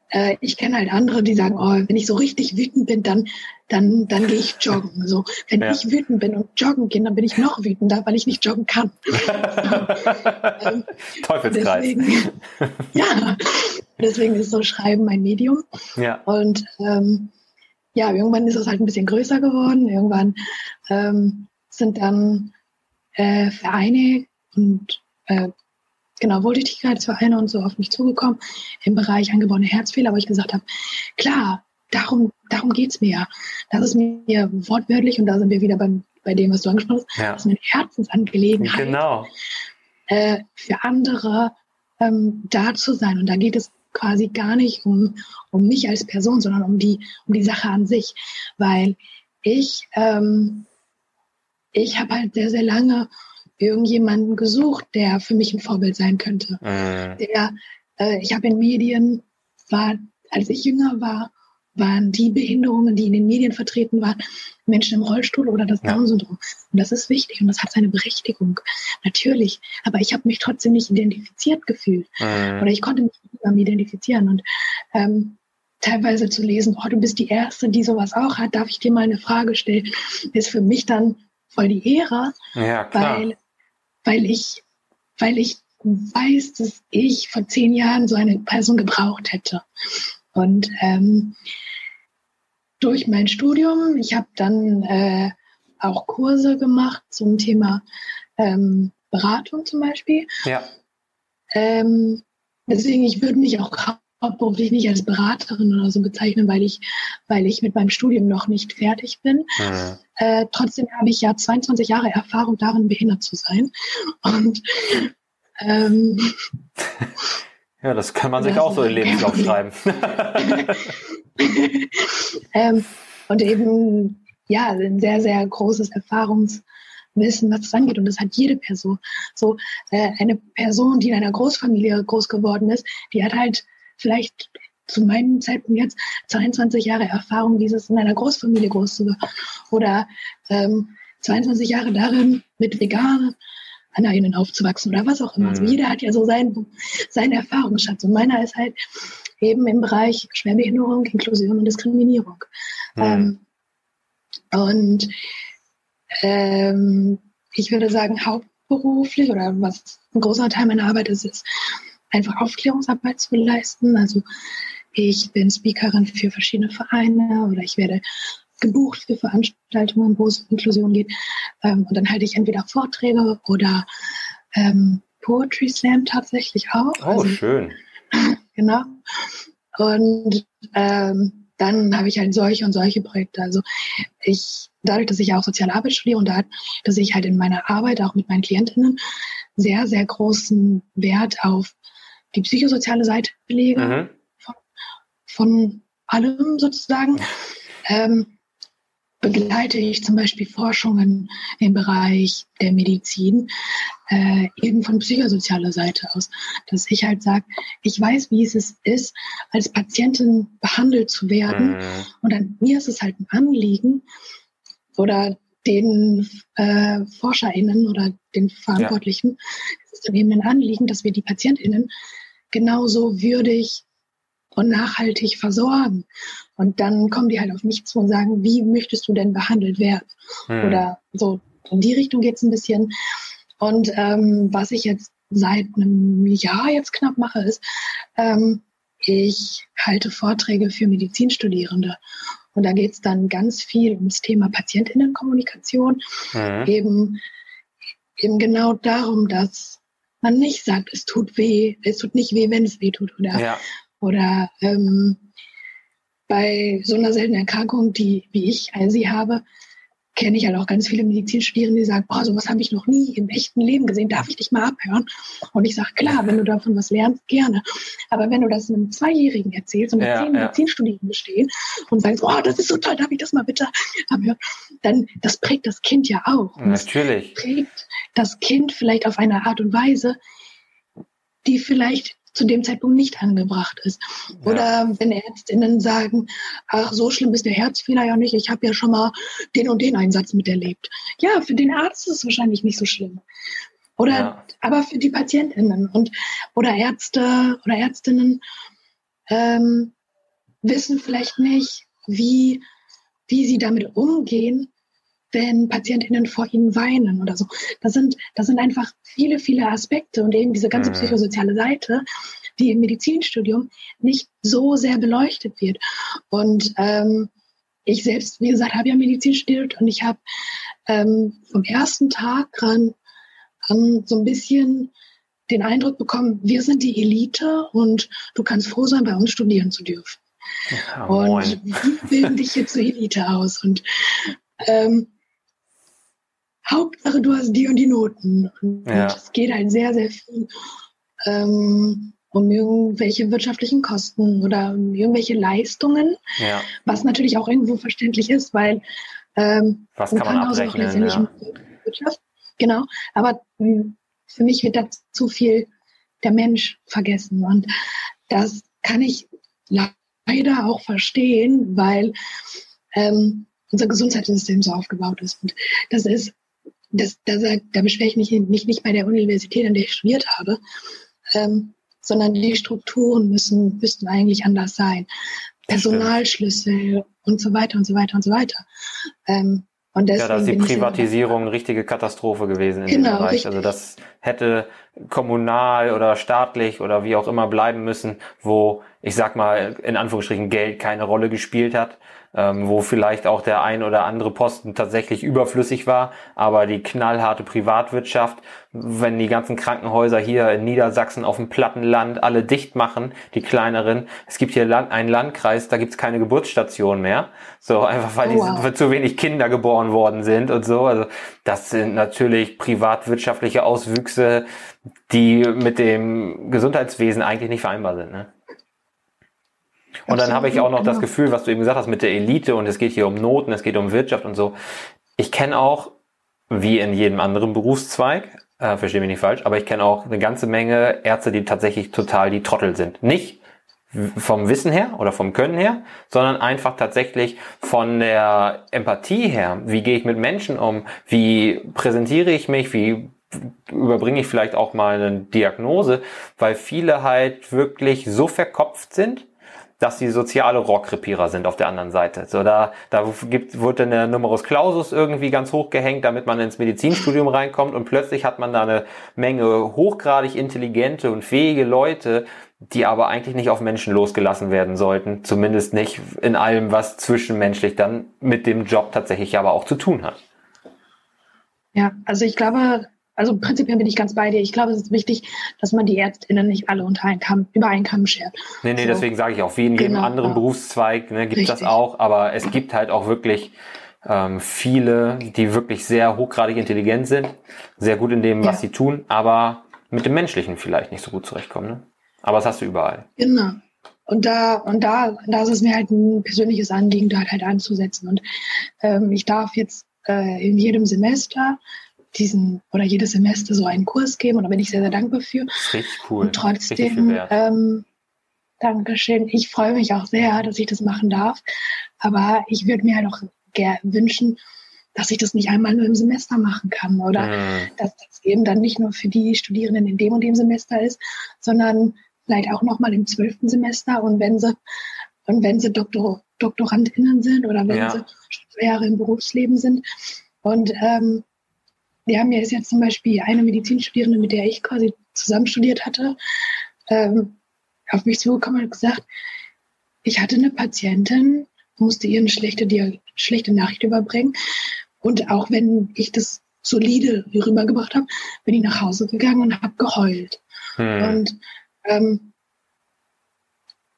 äh, ich kenne halt andere, die sagen, oh, wenn ich so richtig wütend bin, dann dann, dann gehe ich joggen. So, wenn ja. ich wütend bin und joggen gehe, dann bin ich noch wütender, weil ich nicht joggen kann. ähm, Teufelskreis. Deswegen, ja, deswegen ist so Schreiben mein Medium. Ja. Und ähm, ja, irgendwann ist es halt ein bisschen größer geworden. Irgendwann ähm, sind dann äh, Vereine und äh, genau Wohltätigkeitsvereine und so auf mich zugekommen im Bereich angeborene Herzfehler, wo ich gesagt habe, klar, darum, darum geht's mir ja. Das ist mir wortwörtlich, und da sind wir wieder beim, bei dem, was du angesprochen hast, ja. das ist eine Herzensangelegenheit. Genau. Äh, für andere ähm, da zu sein. Und da geht es quasi gar nicht um, um mich als Person, sondern um die, um die Sache an sich. Weil ich, ähm, ich habe halt sehr, sehr lange irgendjemanden gesucht, der für mich ein Vorbild sein könnte. Mhm. Der, äh, ich habe in Medien, war, als ich jünger war, waren die Behinderungen, die in den Medien vertreten waren, Menschen im Rollstuhl oder das Down-Syndrom. Und das ist wichtig und das hat seine Berechtigung. Natürlich. Aber ich habe mich trotzdem nicht identifiziert gefühlt. Mhm. Oder ich konnte mich nicht mit identifizieren. Und ähm, teilweise zu lesen, oh, du bist die Erste, die sowas auch hat, darf ich dir mal eine Frage stellen, ist für mich dann voll die Ehre, ja, weil, weil ich weil ich weiß, dass ich vor zehn Jahren so eine Person gebraucht hätte. Und ähm, durch mein Studium, ich habe dann äh, auch Kurse gemacht zum Thema ähm, Beratung zum Beispiel. Ja. Ähm, deswegen, ich würde mich auch hauptberuflich nicht als Beraterin oder so bezeichnen, weil ich, weil ich mit meinem Studium noch nicht fertig bin. Mhm. Äh, trotzdem habe ich ja 22 Jahre Erfahrung darin, behindert zu sein. Und ähm, ja, das kann man sich auch so in den Lebenslauf schreiben. ähm, und eben, ja, ein sehr, sehr großes Erfahrungswissen, was das angeht. Und das hat jede Person. So äh, eine Person, die in einer Großfamilie groß geworden ist, die hat halt vielleicht zu meinem Zeitpunkt jetzt 22 Jahre Erfahrung, dieses in einer Großfamilie groß zu oder ähm, 22 Jahre darin, mit veganen Aneilen aufzuwachsen oder was auch immer. Also mhm. Also jeder hat ja so seinen, seinen Erfahrungsschatz. Und meiner ist halt eben im Bereich Schwerbehinderung, Inklusion und Diskriminierung. Mhm. Ähm, und ähm, ich würde sagen, hauptberuflich oder was ein großer Teil meiner Arbeit ist, ist einfach Aufklärungsarbeit zu leisten. Also ich bin Speakerin für verschiedene Vereine oder ich werde gebucht für Veranstaltungen, wo es um Inklusion geht. Ähm, und dann halte ich entweder Vorträge oder ähm, Poetry Slam tatsächlich auch. Oh, also, schön. Genau. Und ähm, dann habe ich halt solche und solche Projekte. Also ich, dadurch, dass ich auch soziale Arbeit studiere und dadurch, dass ich halt in meiner Arbeit auch mit meinen Klientinnen sehr, sehr großen Wert auf die psychosoziale Seite lege, mhm. von, von, allem sozusagen, ähm, begleite ich zum Beispiel Forschungen im Bereich der Medizin äh, eben von psychosozialer Seite aus, dass ich halt sage, ich weiß, wie es ist, als Patientin behandelt zu werden mhm. und an mir ist es halt ein Anliegen oder den äh, ForscherInnen oder den Verantwortlichen ja. ist es eben ein Anliegen, dass wir die PatientInnen genauso würdig und nachhaltig versorgen. Und dann kommen die halt auf mich zu und sagen, wie möchtest du denn behandelt werden? Hm. Oder so, in die Richtung geht's ein bisschen. Und ähm, was ich jetzt seit einem Jahr jetzt knapp mache, ist, ähm, ich halte Vorträge für Medizinstudierende. Und da geht's dann ganz viel ums Thema Patientinnenkommunikation. Mhm. Eben, eben genau darum, dass man nicht sagt, es tut weh, es tut nicht weh, wenn es weh tut. Oder, ja. Oder ähm, bei so einer seltenen Erkrankung, die wie ich sie habe, kenne ich halt auch ganz viele Medizinstudierende, die sagen, boah, sowas habe ich noch nie im echten Leben gesehen, darf ich dich mal abhören? Und ich sage, klar, wenn du davon was lernst, gerne. Aber wenn du das einem Zweijährigen erzählst und ja, zehn ja. Medizinstudierenden stehen und sagst, oh, das ist so toll, darf ich das mal bitte abhören? Dann, das prägt das Kind ja auch. Und Natürlich. Das prägt das Kind vielleicht auf eine Art und Weise, die vielleicht zu dem Zeitpunkt nicht angebracht ist. Ja. Oder wenn Ärztinnen sagen, ach, so schlimm ist der Herzfehler ja nicht, ich habe ja schon mal den und den Einsatz miterlebt. Ja, für den Arzt ist es wahrscheinlich nicht so schlimm. Oder ja. aber für die Patientinnen und oder Ärzte oder Ärztinnen ähm, wissen vielleicht nicht, wie, wie sie damit umgehen, wenn PatientInnen vor ihnen weinen oder so. Das sind, das sind einfach viele, viele Aspekte und eben diese ganze mhm. psychosoziale Seite, die im Medizinstudium nicht so sehr beleuchtet wird. Und ähm, ich selbst, wie gesagt, habe ja Medizin studiert und ich habe ähm, vom ersten Tag an, an so ein bisschen den Eindruck bekommen, wir sind die Elite und du kannst froh sein, bei uns studieren zu dürfen. Ja, und wie bilden dich jetzt zur Elite aus? Und ähm, Hauptsache, du hast die und die Noten. Und ja. es geht halt sehr, sehr viel ähm, um irgendwelche wirtschaftlichen Kosten oder um irgendwelche Leistungen, ja. was natürlich auch irgendwo verständlich ist, weil ähm, was kann man abrechnen, ja. Wirtschaft, genau, aber mh, hm, für mich wird da zu viel der Mensch vergessen und das kann ich leider auch verstehen, weil ähm, unser Gesundheitssystem so aufgebaut ist und das ist das, da, da beschwere ich mich nicht, nicht bei der Universität, an der ich studiert habe, ähm, sondern die Strukturen müssen, müssten eigentlich anders sein. Personalschlüssel und so weiter und so weiter und so weiter. Ähm, Und ja, da ist die Privatisierung eine richtige Katastrophe gewesen in genau, dem Bereich. Richtig. Also das hätte kommunal oder staatlich oder wie auch immer bleiben müssen, wo ich sag mal in Anführungsstrichen Geld keine Rolle gespielt hat ähm, wo vielleicht auch der ein oder andere Posten tatsächlich überflüssig war, aber die knallharte Privatwirtschaft, wenn die ganzen Krankenhäuser hier in Niedersachsen auf dem Plattenland alle dicht machen, die kleineren, es gibt hier einen Landkreis, da gibt's keine Geburtsstation mehr, so einfach weil oh, wow. zu wenig Kinder geboren worden sind und so, also das sind natürlich privatwirtschaftliche Auswüchse, die mit dem Gesundheitswesen eigentlich nicht vereinbar sind. Ne? Und dann habe ich auch noch das Gefühl, was du eben gesagt hast mit der Elite und es geht hier um Noten, es geht um Wirtschaft und so. Ich kenne auch, wie in jedem anderen Berufszweig, äh, verstehe mich nicht falsch, aber ich kenne auch eine ganze Menge Ärzte, die tatsächlich total die Trottel sind. Nicht vom Wissen her oder vom Können her, sondern einfach tatsächlich von der Empathie her. Wie gehe ich mit Menschen um? Wie präsentiere ich mich? Wie überbringe ich vielleicht auch mal eine Diagnose? Weil viele halt wirklich so verkopft sind, dass die soziale Rohrkrepierer sind auf der anderen Seite. So, da, da gibt, wurde eine Numerus Clausus irgendwie ganz hochgehängt, damit man ins Medizinstudium reinkommt und plötzlich hat man da eine Menge hochgradig intelligente und fähige Leute, die aber eigentlich nicht auf Menschen losgelassen werden sollten, zumindest nicht in allem, was zwischenmenschlich dann mit dem Job tatsächlich aber auch zu tun hat. Ja, also ich glaube, also prinzipiell bin ich ganz bei dir. Ich glaube, es ist wichtig, dass man die ÄrztInnen nicht alle unter einen Kamm, über einen Kamm schert. Nee, nee, so. deswegen sage ich auch, wie in jedem genau, anderen ja. Berufszweig ne, gibt es das auch, aber es gibt halt auch wirklich ähm, viele, die wirklich sehr hochgradig intelligent sind, sehr gut in dem, was ja. sie tun, aber mit dem Menschlichen vielleicht nicht so gut zurechtkommen. Ne? Aber das hast du überall. Genau. Und da, und da, da ist es mir halt ein persönliches Anliegen, da halt anzusetzen. Und ähm, ich darf jetzt äh, in jedem Semester diesen oder jedes Semester so einen Kurs geben und da bin ich sehr, sehr dankbar für. Richtig cool. Und trotzdem, ähm, Dankeschön. Ich freue mich auch sehr, dass ich das machen darf. Aber ich würde mir halt auch gerne wünschen, dass ich das nicht einmal nur im Semester machen kann oder mhm. dass das eben dann nicht nur für die Studierenden in dem und dem Semester ist, sondern vielleicht auch nochmal im zwölften Semester und wenn sie und wenn sie Doktor, DoktorandInnen sind oder wenn ja. sie schon Jahre im Berufsleben sind. Und ähm, wir haben ja jetzt zum Beispiel eine Medizinstudierende, mit der ich quasi zusammen studiert hatte, ähm, auf mich zugekommen und gesagt, ich hatte eine Patientin, musste ihr eine schlechte, die, schlechte Nachricht überbringen. Und auch wenn ich das solide rübergebracht habe, bin ich nach Hause gegangen und habe geheult. Hm. Und ähm,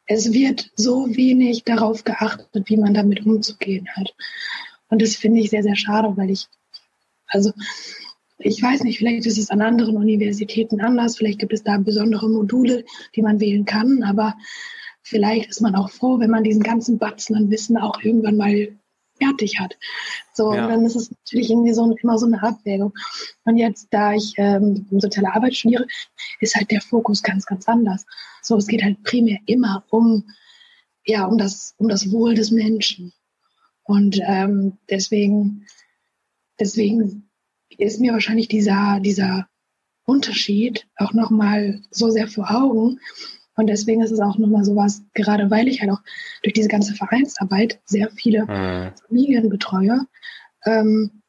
es wird so wenig darauf geachtet, wie man damit umzugehen hat. Und das finde ich sehr, sehr schade, weil ich, also ich weiß nicht, vielleicht ist es an anderen Universitäten anders, vielleicht gibt es da besondere Module, die man wählen kann, aber vielleicht ist man auch froh, wenn man diesen ganzen Batzen an Wissen auch irgendwann mal fertig hat. So, ja. und dann ist es natürlich irgendwie so immer so eine Abwägung. Und jetzt, da ich ähm, soziale Arbeit studiere, ist halt der Fokus ganz, ganz anders. So, es geht halt primär immer um, ja, um das, um das Wohl des Menschen. Und ähm, deswegen, deswegen ist mir wahrscheinlich dieser, dieser Unterschied auch nochmal so sehr vor Augen. Und deswegen ist es auch nochmal sowas, gerade weil ich halt auch durch diese ganze Vereinsarbeit sehr viele mhm. Familien betreue, ähm,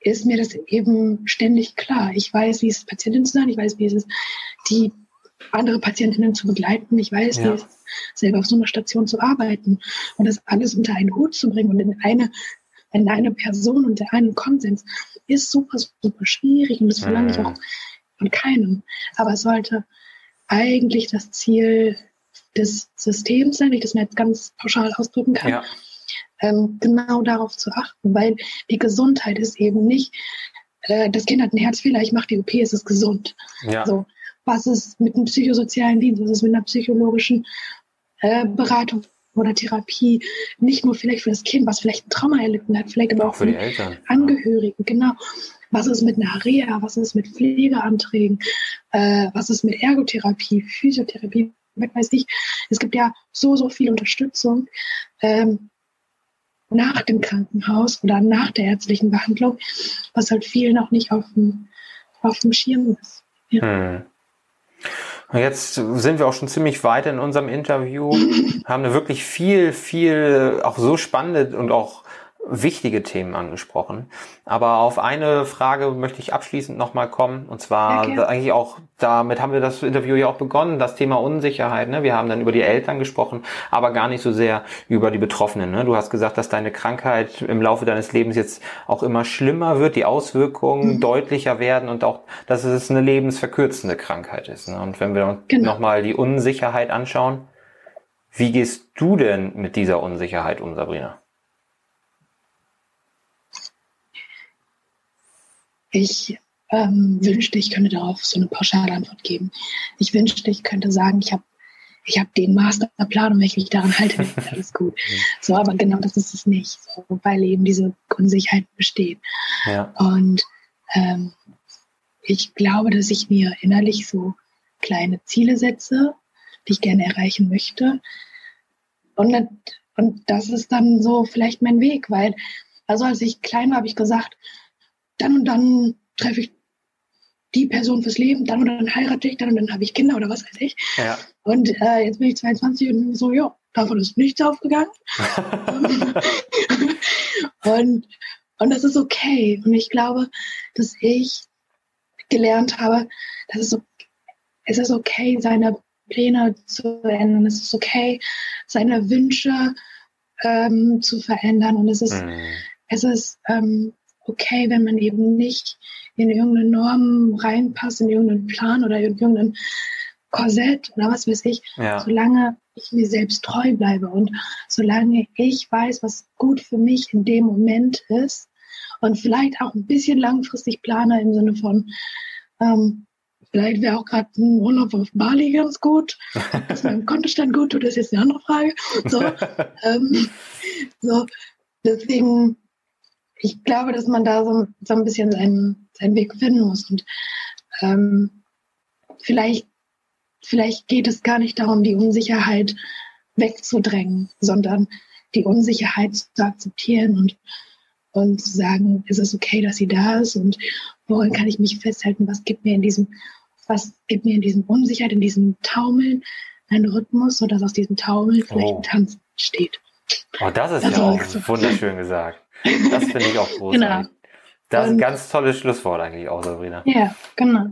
ist mir das eben ständig klar. Ich weiß, wie es ist, Patientin zu sein, ich weiß, wie es ist, die andere Patientinnen zu begleiten, ich weiß, ja. wie es ist, selber auf so einer Station zu arbeiten und das alles unter einen Hut zu bringen und in eine in eine Person und der einen Konsens ist super, super schwierig und das verlange ich mhm. auch von keinem. Aber es sollte eigentlich das Ziel des Systems sein, wenn ich das mir jetzt ganz pauschal ausdrücken kann, ja. ähm, genau darauf zu achten, weil die Gesundheit ist eben nicht, äh, das Kind hat einen Herzfehler, ich mache die OP, es ist gesund. Ja. So, was ist mit einem psychosozialen Dienst, was ist mit einer psychologischen äh, Beratung, oder Therapie, nicht nur vielleicht für das Kind, was vielleicht ein Trauma erlitten hat, vielleicht aber auch, für die Eltern. Angehörigen, genau. Was ist mit einer Reha, was ist mit Pflegeanträgen, äh, was ist mit Ergotherapie, Physiotherapie, weiß ich. Es gibt ja so, so viel Unterstützung ähm, nach dem Krankenhaus oder nach der ärztlichen Behandlung, was halt vielen auch nicht auf dem, auf dem Schirm ist. Ja. Hm. Jetzt sind wir auch schon ziemlich weit in unserem Interview, haben eine wirklich viel, viel, auch so spannende und auch wichtige Themen angesprochen. Aber auf eine Frage möchte ich abschließend nochmal kommen. Und zwar gerne. eigentlich auch, damit haben wir das Interview ja auch begonnen, das Thema Unsicherheit. Ne? Wir haben dann über die Eltern gesprochen, aber gar nicht so sehr über die Betroffenen. Ne? Du hast gesagt, dass deine Krankheit im Laufe deines Lebens jetzt auch immer schlimmer wird, die Auswirkungen Mhm. deutlicher werden und auch, dass es eine lebensverkürzende Krankheit ist. Ne? Und wenn wir uns Genau. nochmal die Unsicherheit anschauen, wie gehst du denn mit dieser Unsicherheit um, Sabrina? Ich ähm, wünschte, ich könnte darauf so eine pauschale Antwort geben. Ich wünschte, ich könnte sagen, ich habe ich hab den Masterplan und wenn ich mich daran halte, dann ist alles gut. So, aber genau das ist es nicht, so, weil eben diese Unsicherheit besteht. Ja. Und ähm, ich glaube, dass ich mir innerlich so kleine Ziele setze, die ich gerne erreichen möchte. Und, und das ist dann so vielleicht mein Weg, weil, also als ich klein war, habe ich gesagt, dann und dann treffe ich die Person fürs Leben, dann und dann heirate ich, dann und dann habe ich Kinder oder was weiß ich. Ja. Und äh, jetzt bin ich 22 und so, ja, davon ist nichts aufgegangen. und, und das ist okay. Und ich glaube, dass ich gelernt habe, dass es, es ist okay, seine Pläne zu ändern. Es ist okay, seine Wünsche ähm, zu verändern. Und es ist, Mhm. es ist ähm, okay, wenn man eben nicht in irgendeine Norm reinpasst, in irgendeinen Plan oder in irgendein Korsett oder was weiß ich, Ja. solange ich mir selbst treu bleibe und solange ich weiß, was gut für mich in dem Moment ist und vielleicht auch ein bisschen langfristig plane im Sinne von, ähm, vielleicht wäre auch gerade ein Urlaub auf Bali ganz gut, dass meinem Kontostand gut tut, ist jetzt eine andere Frage. So, ähm, so deswegen, ich glaube, dass man da so, so ein bisschen seinen, seinen Weg finden muss und ähm, vielleicht vielleicht geht es gar nicht darum, die Unsicherheit wegzudrängen, sondern die Unsicherheit zu akzeptieren und, und zu sagen, es ist okay, dass sie da ist und woran kann ich mich festhalten, was gibt mir in diesem, was gibt mir in diesem Unsicherheit, in diesem Taumeln einen Rhythmus, sodass aus diesem Taumeln vielleicht Oh. ein Tanz entsteht. Oh, das ist Das ja auch wunderschön gesagt. Das finde ich auch großartig. Genau. Das ist ein ganz tolles Schlusswort eigentlich auch, Sabrina. Ja, genau.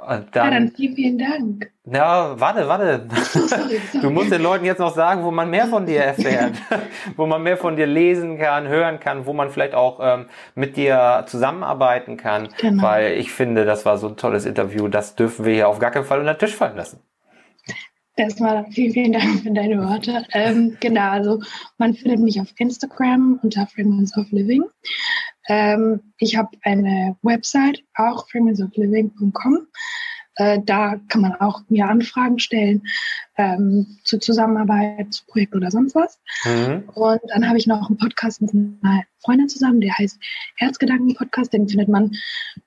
Und ja, dann dann, vielen, vielen Dank. ja, warte, warte. So, sorry, sorry. Du musst den Leuten jetzt noch sagen, wo man mehr von dir erfährt, wo man mehr von dir lesen kann, hören kann, wo man vielleicht auch ähm, mit dir zusammenarbeiten kann, Genau. weil ich finde, das war so ein tolles Interview, das dürfen wir hier auf gar keinen Fall unter den Tisch fallen lassen. Erstmal vielen, vielen Dank für deine Worte. Ähm, genau, also man findet mich auf Instagram unter Fragments of Living. Ähm, ich habe eine Website, auch fragmentsofliving.com. Äh, da kann man auch mir Anfragen stellen ähm, zur Zusammenarbeit, zu Projekten oder sonst was. Mhm. Und dann habe ich noch einen Podcast mit einer Freundin zusammen, der heißt Herzgedanken-Podcast. Den findet man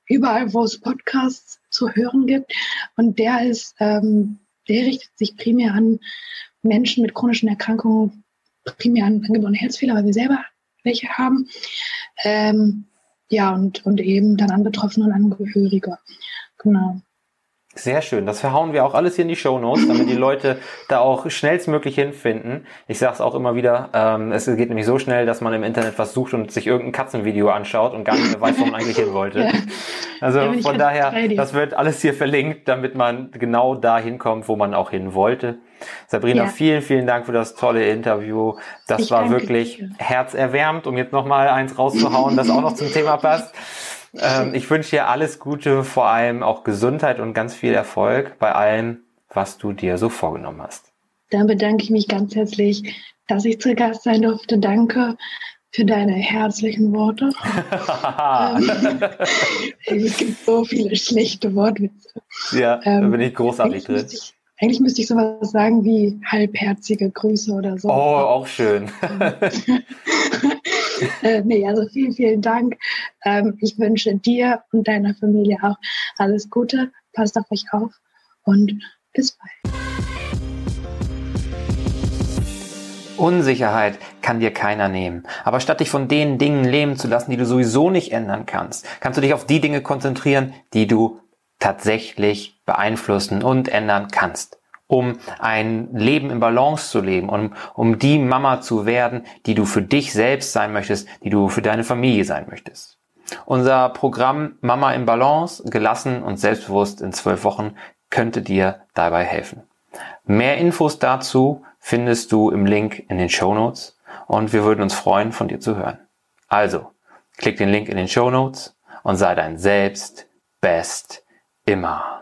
überall, wo es Podcasts zu hören gibt. Und der ist, ähm, der richtet sich primär an Menschen mit chronischen Erkrankungen, primär an angeborene Herzfehler, weil wir selber welche haben. Ähm, ja, und, und eben dann an Betroffene und Angehörige. Genau. Sehr schön. Das verhauen wir auch alles hier in die Show Notes, damit die Leute da auch schnellstmöglich hinfinden. Ich sage es auch immer wieder, ähm, es geht nämlich so schnell, dass man im Internet was sucht und sich irgendein Katzenvideo anschaut und gar nicht mehr weiß, wo man eigentlich hin wollte. Ja. Also ich von daher, das wird alles hier verlinkt, damit man genau da hinkommt, wo man auch hin wollte. Sabrina, Ja. vielen, vielen Dank für das tolle Interview. Das Ich war wirklich dir. herzerwärmend, um jetzt nochmal eins rauszuhauen, das auch noch zum Thema passt. Ähm, ich wünsche dir alles Gute, vor allem auch Gesundheit und ganz viel Erfolg bei allem, was du dir so vorgenommen hast. Dann bedanke ich mich ganz herzlich, dass ich zu Gast sein durfte. Danke für deine herzlichen Worte. Ähm, es gibt so viele schlechte Wortwitze. ja, da Ähm, bin ich großartig drin. eigentlich müsste ich sowas sagen wie halbherzige Grüße oder so. Oh, auch schön. nee, also vielen, vielen Dank. Ähm, ich wünsche dir und deiner Familie auch alles Gute. Passt auf euch auf und bis bald. Unsicherheit kann dir keiner nehmen. Aber statt dich von den Dingen leben zu lassen, die du sowieso nicht ändern kannst, kannst du dich auf die Dinge konzentrieren, die du tatsächlich beeinflussen und ändern kannst. Um ein Leben im Balance zu leben, um, um die Mama zu werden, die du für dich selbst sein möchtest, die du für deine Familie sein möchtest. Unser Programm Mama im Balance, gelassen und selbstbewusst in zwölf Wochen könnte dir dabei helfen. Mehr Infos dazu findest du im Link in den Show Notes und wir würden uns freuen, von dir zu hören. Also, klick den Link in den Show Notes und sei dein Selbst best immer.